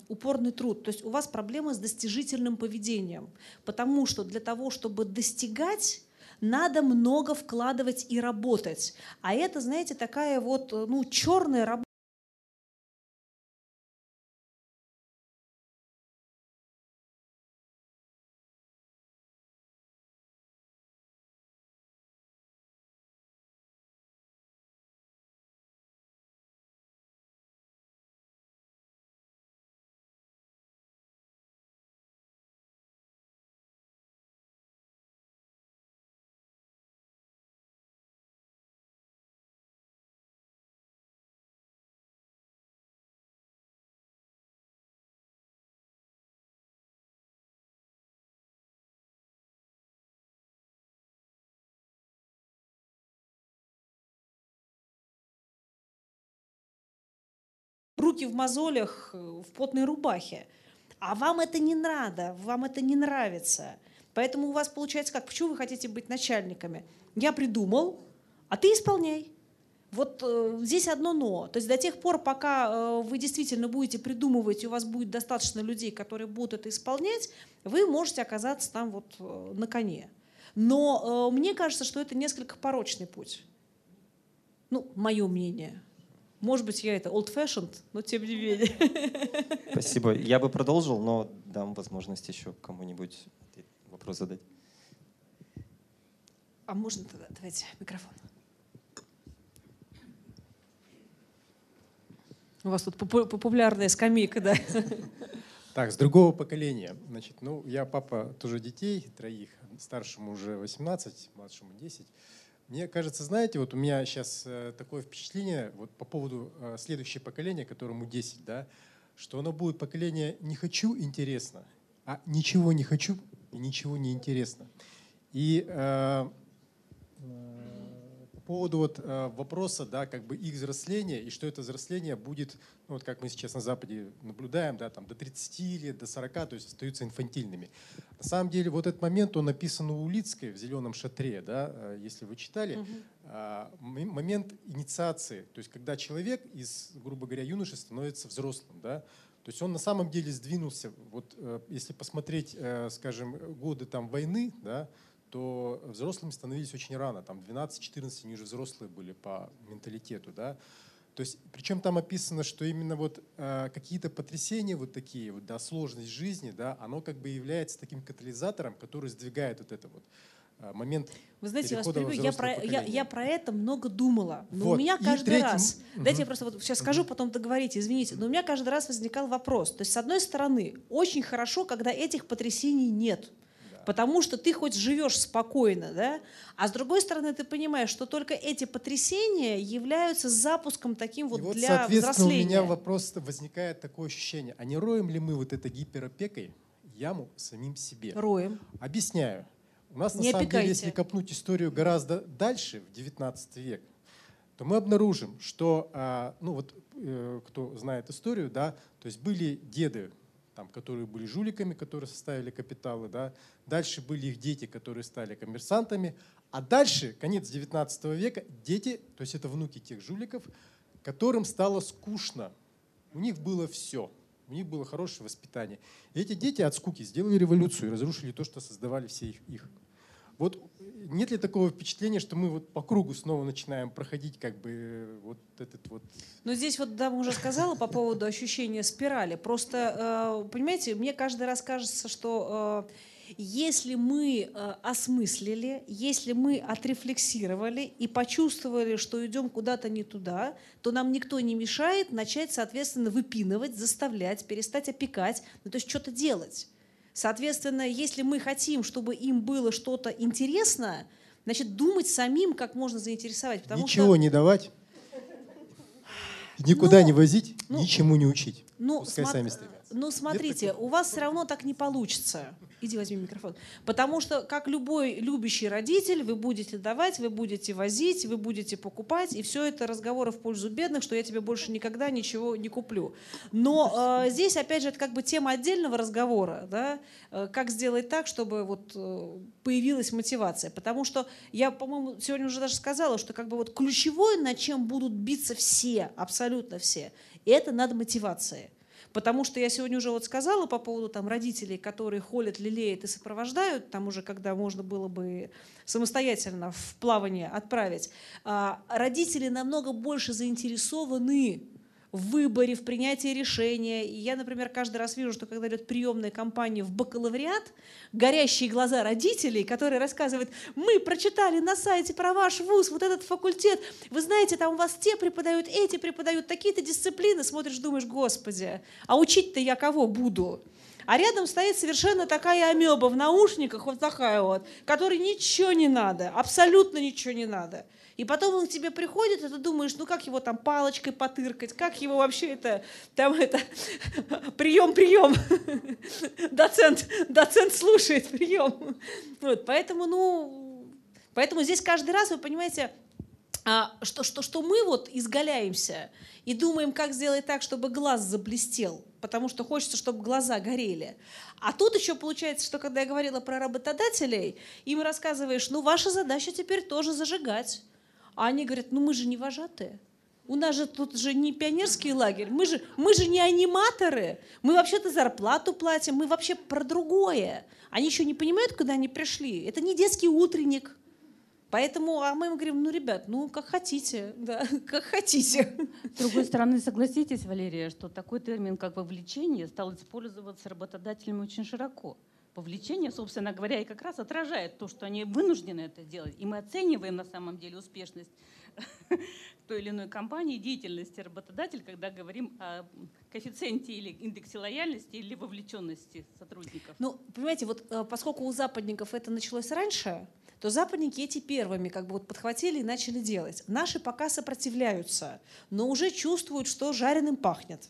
э, упорный труд. То есть у вас проблемы с достижительным поведением, потому что для того, чтобы достигать, надо много вкладывать и работать. А это, знаете, такая вот ну, черная работа. Руки в мозолях, э, в потной рубахе. А вам это не надо, вам это не нравится. Поэтому у вас получается как? Почему вы хотите быть начальниками? Я придумал, а ты исполняй. Вот э, здесь одно но. То есть до тех пор, пока э, вы действительно будете придумывать, и у вас будет достаточно людей, которые будут это исполнять, вы можете оказаться там вот э, на коне. Но э, мне кажется, что это несколько порочный путь. Ну, мое мнение. Может быть, я это old-fashioned, но тем не менее. *laughs* Спасибо. Я бы продолжил, но дам возможность еще кому-нибудь вопрос задать. А можно тогда? Давайте микрофон. У вас тут попу- популярная скамейка, да? *laughs* Так, с другого поколения. Значит, ну, я папа тоже детей, троих. Старшему уже 18, младшему 10. Мне кажется, знаете, вот у меня сейчас э, такое впечатление вот по поводу э, следующего поколения, которому 10, да, что оно будет поколение «не хочу, интересно», а «ничего не хочу и ничего не интересно». И э, поводу вот э, вопроса, да, как бы их взросления и что это взросление будет, ну вот как мы сейчас на Западе наблюдаем, да, там до 30 лет, до 40, то есть остаются инфантильными. На самом деле вот этот момент, он написан у Улицкой в «Зеленом шатре», да, э, если вы читали, м- момент инициации, то есть когда человек из, грубо говоря, юноши становится взрослым, да, то есть он на самом деле сдвинулся, вот э, если посмотреть, скажем, годы там войны, да, то взрослыми становились очень рано, там 12-14 они уже взрослые были по менталитету, да. То есть, причем там описано, что именно вот э, какие-то потрясения вот такие, вот, да, сложность жизни, да, оно как бы является таким катализатором, который сдвигает вот это вот э, момент Вы знаете, я вас перебью, я про, я, я про это много думала. Но у Вот. меня И каждый третий- раз, Мгм. дайте я просто вот сейчас скажу, потом договорите, извините, но у меня каждый раз возникал вопрос. То есть, с одной стороны, очень хорошо, когда этих потрясений нет. Потому что ты хоть живешь спокойно, да? А с другой стороны, ты понимаешь, что только эти потрясения являются запуском таким вот, И вот, для соответственно, взросления. у меня вопрос возникает такое ощущение, а не роем ли мы вот это гиперопекой яму самим себе? Роем. Объясняю. У нас Не на самом опекайте. деле, если копнуть историю гораздо дальше, в 19 век, то мы обнаружим, что, а, ну вот, э, кто знает историю, да, то есть были деды, там, которые были жуликами, которые составили капиталы, да, дальше были их дети, которые стали коммерсантами, а дальше, конец 19 века, дети, то есть это внуки тех жуликов, которым стало скучно, у них было все, у них было хорошее воспитание. И эти дети от скуки сделали революцию и разрушили то, что создавали все их. их. Вот нет ли такого впечатления, что мы вот по кругу снова начинаем проходить как бы э, вот этот вот... Но здесь вот дама уже сказала по поводу ощущения спирали. Просто, э, понимаете, мне каждый раз кажется, что э, если мы осмыслили, если мы отрефлексировали и почувствовали, что идем куда-то не туда, то нам никто не мешает начать, соответственно, выпинывать, заставлять, перестать опекать, ну, то есть что-то делать. Соответственно, если мы хотим, чтобы им было что-то интересно, значит, думать самим, как можно заинтересовать. Потому Ничего что, не давать, никуда Ну, не возить, ну, ничему не учить. Ну, Пускай смо- сами стремятся. Ну, смотрите, у вас все равно так не получится. Иди возьми микрофон. Потому что, как любой любящий родитель, вы будете давать, вы будете возить, вы будете покупать, и все это разговоры в пользу бедных, что я тебе больше никогда ничего не куплю. Но э, здесь, опять же, это как бы тема отдельного разговора, да, э, как сделать так, чтобы вот э, появилась мотивация. Потому что я, по-моему, сегодня уже даже сказала, что как бы вот ключевое, над чем будут биться все, абсолютно все, это над мотивацией. Потому что я сегодня уже вот сказала по поводу там родителей, которые холят, лелеют и сопровождают, там уже когда можно было бы самостоятельно в плавание отправить. А, родители намного больше заинтересованы в выборе, в принятии решения. И я, например, каждый раз вижу, что когда идет приемная кампания в бакалавриат, горящие глаза родителей, которые рассказывают, мы прочитали на сайте про ваш вуз, вот этот факультет, вы знаете, там у вас те преподают, эти преподают, такие-то дисциплины, смотришь, думаешь, господи, а учить-то я кого буду? А рядом стоит совершенно такая амеба в наушниках, вот такая вот, которой ничего не надо, абсолютно ничего не надо. И потом он к тебе приходит, и ты думаешь, ну как его там палочкой потыркать, как его вообще это, там это, *laughs* прием, прием, *laughs* доцент, доцент слушает, прием. Вот, поэтому, ну, поэтому здесь каждый раз, вы понимаете, а, что, что, что мы вот изгаляемся и думаем, как сделать так, чтобы глаз заблестел, потому что хочется, чтобы глаза горели. А тут еще получается, что когда я говорила про работодателей, им рассказываешь, ну, ваша задача теперь тоже зажигать. А они говорят, ну, мы же не вожатые. У нас же тут же не пионерский лагерь, мы же, мы же не аниматоры, мы вообще-то зарплату платим, мы вообще про другое. Они еще не понимают, куда они пришли. Это не детский утренник, Поэтому, а мы им говорим, ну, ребят, ну, как хотите, да, *laughs* как хотите. С другой стороны, согласитесь, Валерия, что такой термин, как вовлечение, стал использоваться работодателями очень широко. Вовлечение, собственно говоря, и как раз отражает то, что они вынуждены это делать. И мы оцениваем на самом деле успешность *laughs* той или иной компании, деятельности работодателя, когда говорим о коэффициенте или индексе лояльности или вовлеченности сотрудников. Ну, понимаете, вот э, поскольку у западников это началось раньше, то западники эти первыми как бы вот подхватили и начали делать. Наши пока сопротивляются, но уже чувствуют, что жареным пахнет.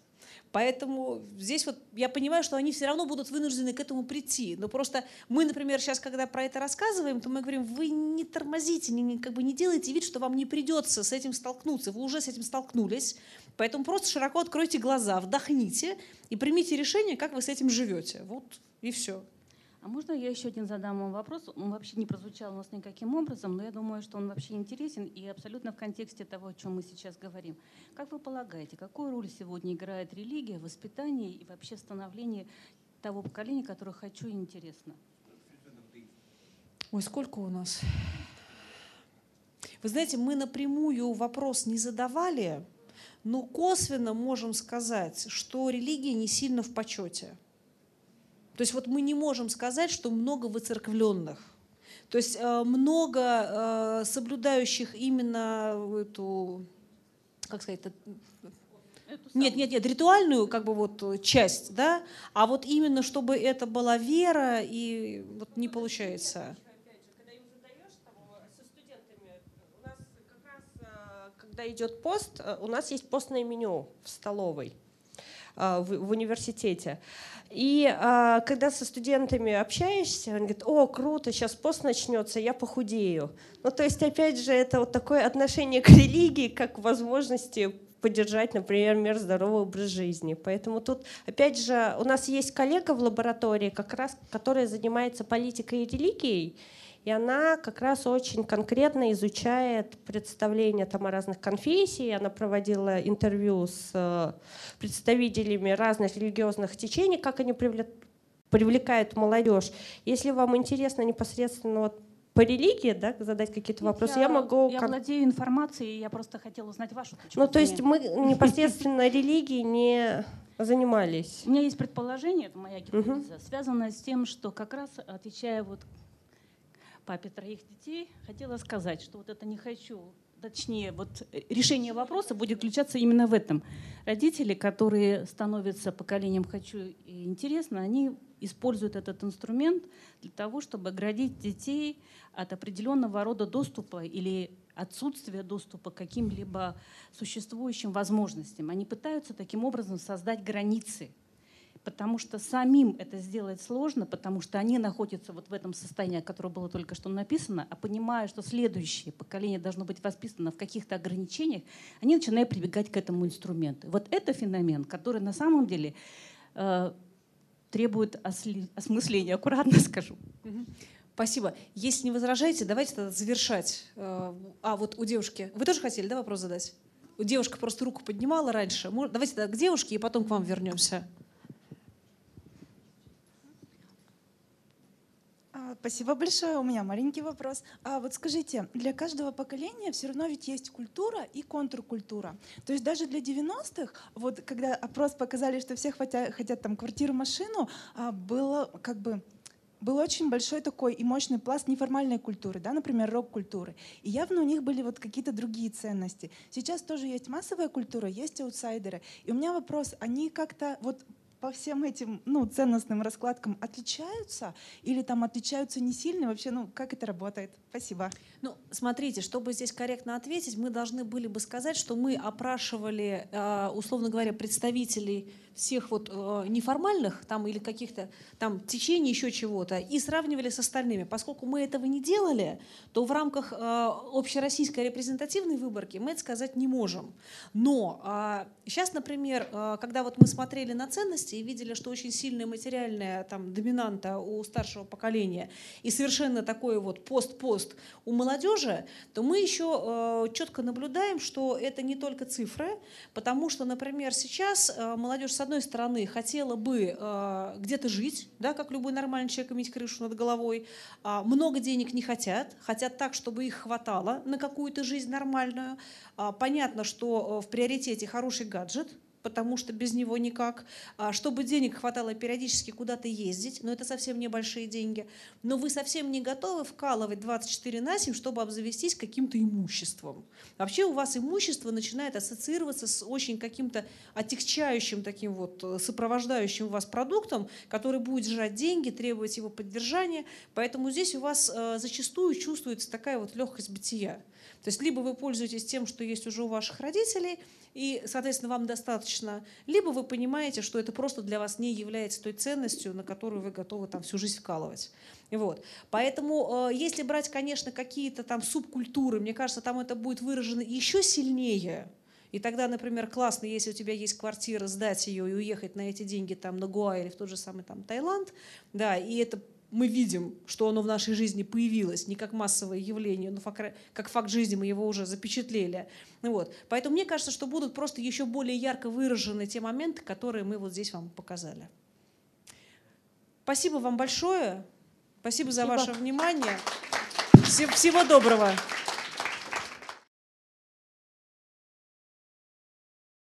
Поэтому здесь вот я понимаю, что они все равно будут вынуждены к этому прийти. Но просто мы, например, сейчас, когда про это рассказываем, то мы говорим, вы не тормозите, не, как бы не делайте вид, что вам не придется с этим столкнуться. Вы уже с этим столкнулись. Поэтому просто широко откройте глаза, вдохните и примите решение, как вы с этим живете. Вот и все. А можно я еще один задам вам вопрос? Он вообще не прозвучал у нас никаким образом, но я думаю, что он вообще интересен и абсолютно в контексте того, о чем мы сейчас говорим. Как вы полагаете, какую роль сегодня играет религия в воспитании и вообще становлении того поколения, которое хочу и интересно? Ой, сколько у нас? Вы знаете, мы напрямую вопрос не задавали, но косвенно можем сказать, что религия не сильно в почете. То есть вот мы не можем сказать, что много выцерквленных. То есть э, много э, соблюдающих именно эту, как сказать, нет, нет, нет, ритуальную как бы вот часть, да, а вот именно чтобы это была вера и вот не получается. Когда идет пост, у нас есть постное меню в столовой в, в университете. И а, когда со студентами общаешься, он говорит, о, круто, сейчас пост начнется, я похудею. Ну, то есть, опять же, это вот такое отношение к религии, как к возможности поддержать, например, здоровый образ жизни. Поэтому тут, опять же, у нас есть коллега в лаборатории, как раз, которая занимается политикой и религией, и она как раз очень конкретно изучает представления там о разных конфессий. Она проводила интервью с э, представителями разных религиозных течений, как они привлекают молодежь. Если вам интересно непосредственно вот по религии, да, задать какие-то вопросы, я, я могу... Я владею информацией, я просто хотела узнать вашу точку Ну, то есть мы непосредственно религией не занимались. У меня есть предположение, это моя гипотеза, связанная с тем, что как раз отвечая вот папе троих детей, хотела сказать, что вот это не хочу, точнее, вот решение вопроса будет заключаться именно в этом. Родители, которые становятся поколением «хочу» и «интересно», они используют этот инструмент для того, чтобы оградить детей от определенного рода доступа или отсутствия доступа к каким-либо существующим возможностям. Они пытаются таким образом создать границы – потому что самим это сделать сложно, потому что они находятся вот в этом состоянии, которое было только что написано, а понимая, что следующее поколение должно быть воспитано в каких-то ограничениях, они начинают прибегать к этому инструменту. Вот это феномен, который на самом деле э, требует осли- осмысления, аккуратно *laughs* скажу. Спасибо. Если не возражаете, давайте тогда завершать. Э, а, вот у девушки. Вы тоже хотели, да, вопрос задать? Девушка просто руку поднимала раньше. Давайте тогда к девушке и потом к вам вернемся. Спасибо большое. У меня маленький вопрос. А вот скажите, для каждого поколения все равно ведь есть культура и контркультура. То есть даже для 90-х, вот когда опрос показали, что все хотят, хотят там квартиру, машину, а, было как бы был очень большой такой и мощный пласт неформальной культуры, да, например, рок-культуры. И явно у них были вот какие-то другие ценности. Сейчас тоже есть массовая культура, есть аутсайдеры. И у меня вопрос, они как-то вот по всем этим ну, ценностным раскладкам отличаются или там отличаются не сильно? Вообще, ну, как это работает? Спасибо. Ну, смотрите, чтобы здесь корректно ответить, мы должны были бы сказать, что мы опрашивали, э, условно говоря, представителей всех вот э, неформальных там или каких-то там течений еще чего-то и сравнивали с остальными. Поскольку мы этого не делали, то в рамках э, общероссийской репрезентативной выборки мы это сказать не можем. Но сейчас, например, когда вот мы смотрели на ценности и видели, что очень сильная материальная там доминанта у старшего поколения и совершенно такой вот пост-пост у молодежи, то мы еще четко наблюдаем, что это не только цифры, потому что, например, сейчас молодежь с одной стороны, хотела бы э, где-то жить, да, как любой нормальный человек, иметь крышу над головой, э, много денег не хотят, хотят так, чтобы их хватало на какую-то жизнь нормальную. Э, понятно, что э, в приоритете хороший гаджет, потому что без него никак. А, чтобы денег хватало периодически куда-то ездить, но это совсем небольшие деньги. Но вы совсем не готовы вкалывать 24 на 7, чтобы обзавестись каким-то имуществом. Вообще у вас имущество начинает ассоциироваться с очень каким-то отягчающим таким вот э, сопровождающим вас продуктом, который будет сжать деньги, требовать его поддержания. Поэтому здесь у вас э, зачастую чувствуется такая вот легкость бытия. То есть либо вы пользуетесь тем, что есть уже у ваших родителей, и, соответственно, вам достаточно, либо вы понимаете, что это просто для вас не является той ценностью, на которую вы готовы там всю жизнь вкалывать. Вот. Поэтому, э, если брать, конечно, какие-то там субкультуры, мне кажется, там это будет выражено еще сильнее, и тогда, например, классно, если у тебя есть квартира, сдать ее и уехать на эти деньги там на Гуа или в тот же самый там Таиланд, да, и это мы видим, что оно в нашей жизни появилось, не как массовое явление, но как факт жизни мы его уже запечатлели. Вот. Поэтому мне кажется, что будут просто еще более ярко выражены те моменты, которые мы вот здесь вам показали. Спасибо вам большое. Спасибо, Спасибо. за ваше внимание. Всего доброго.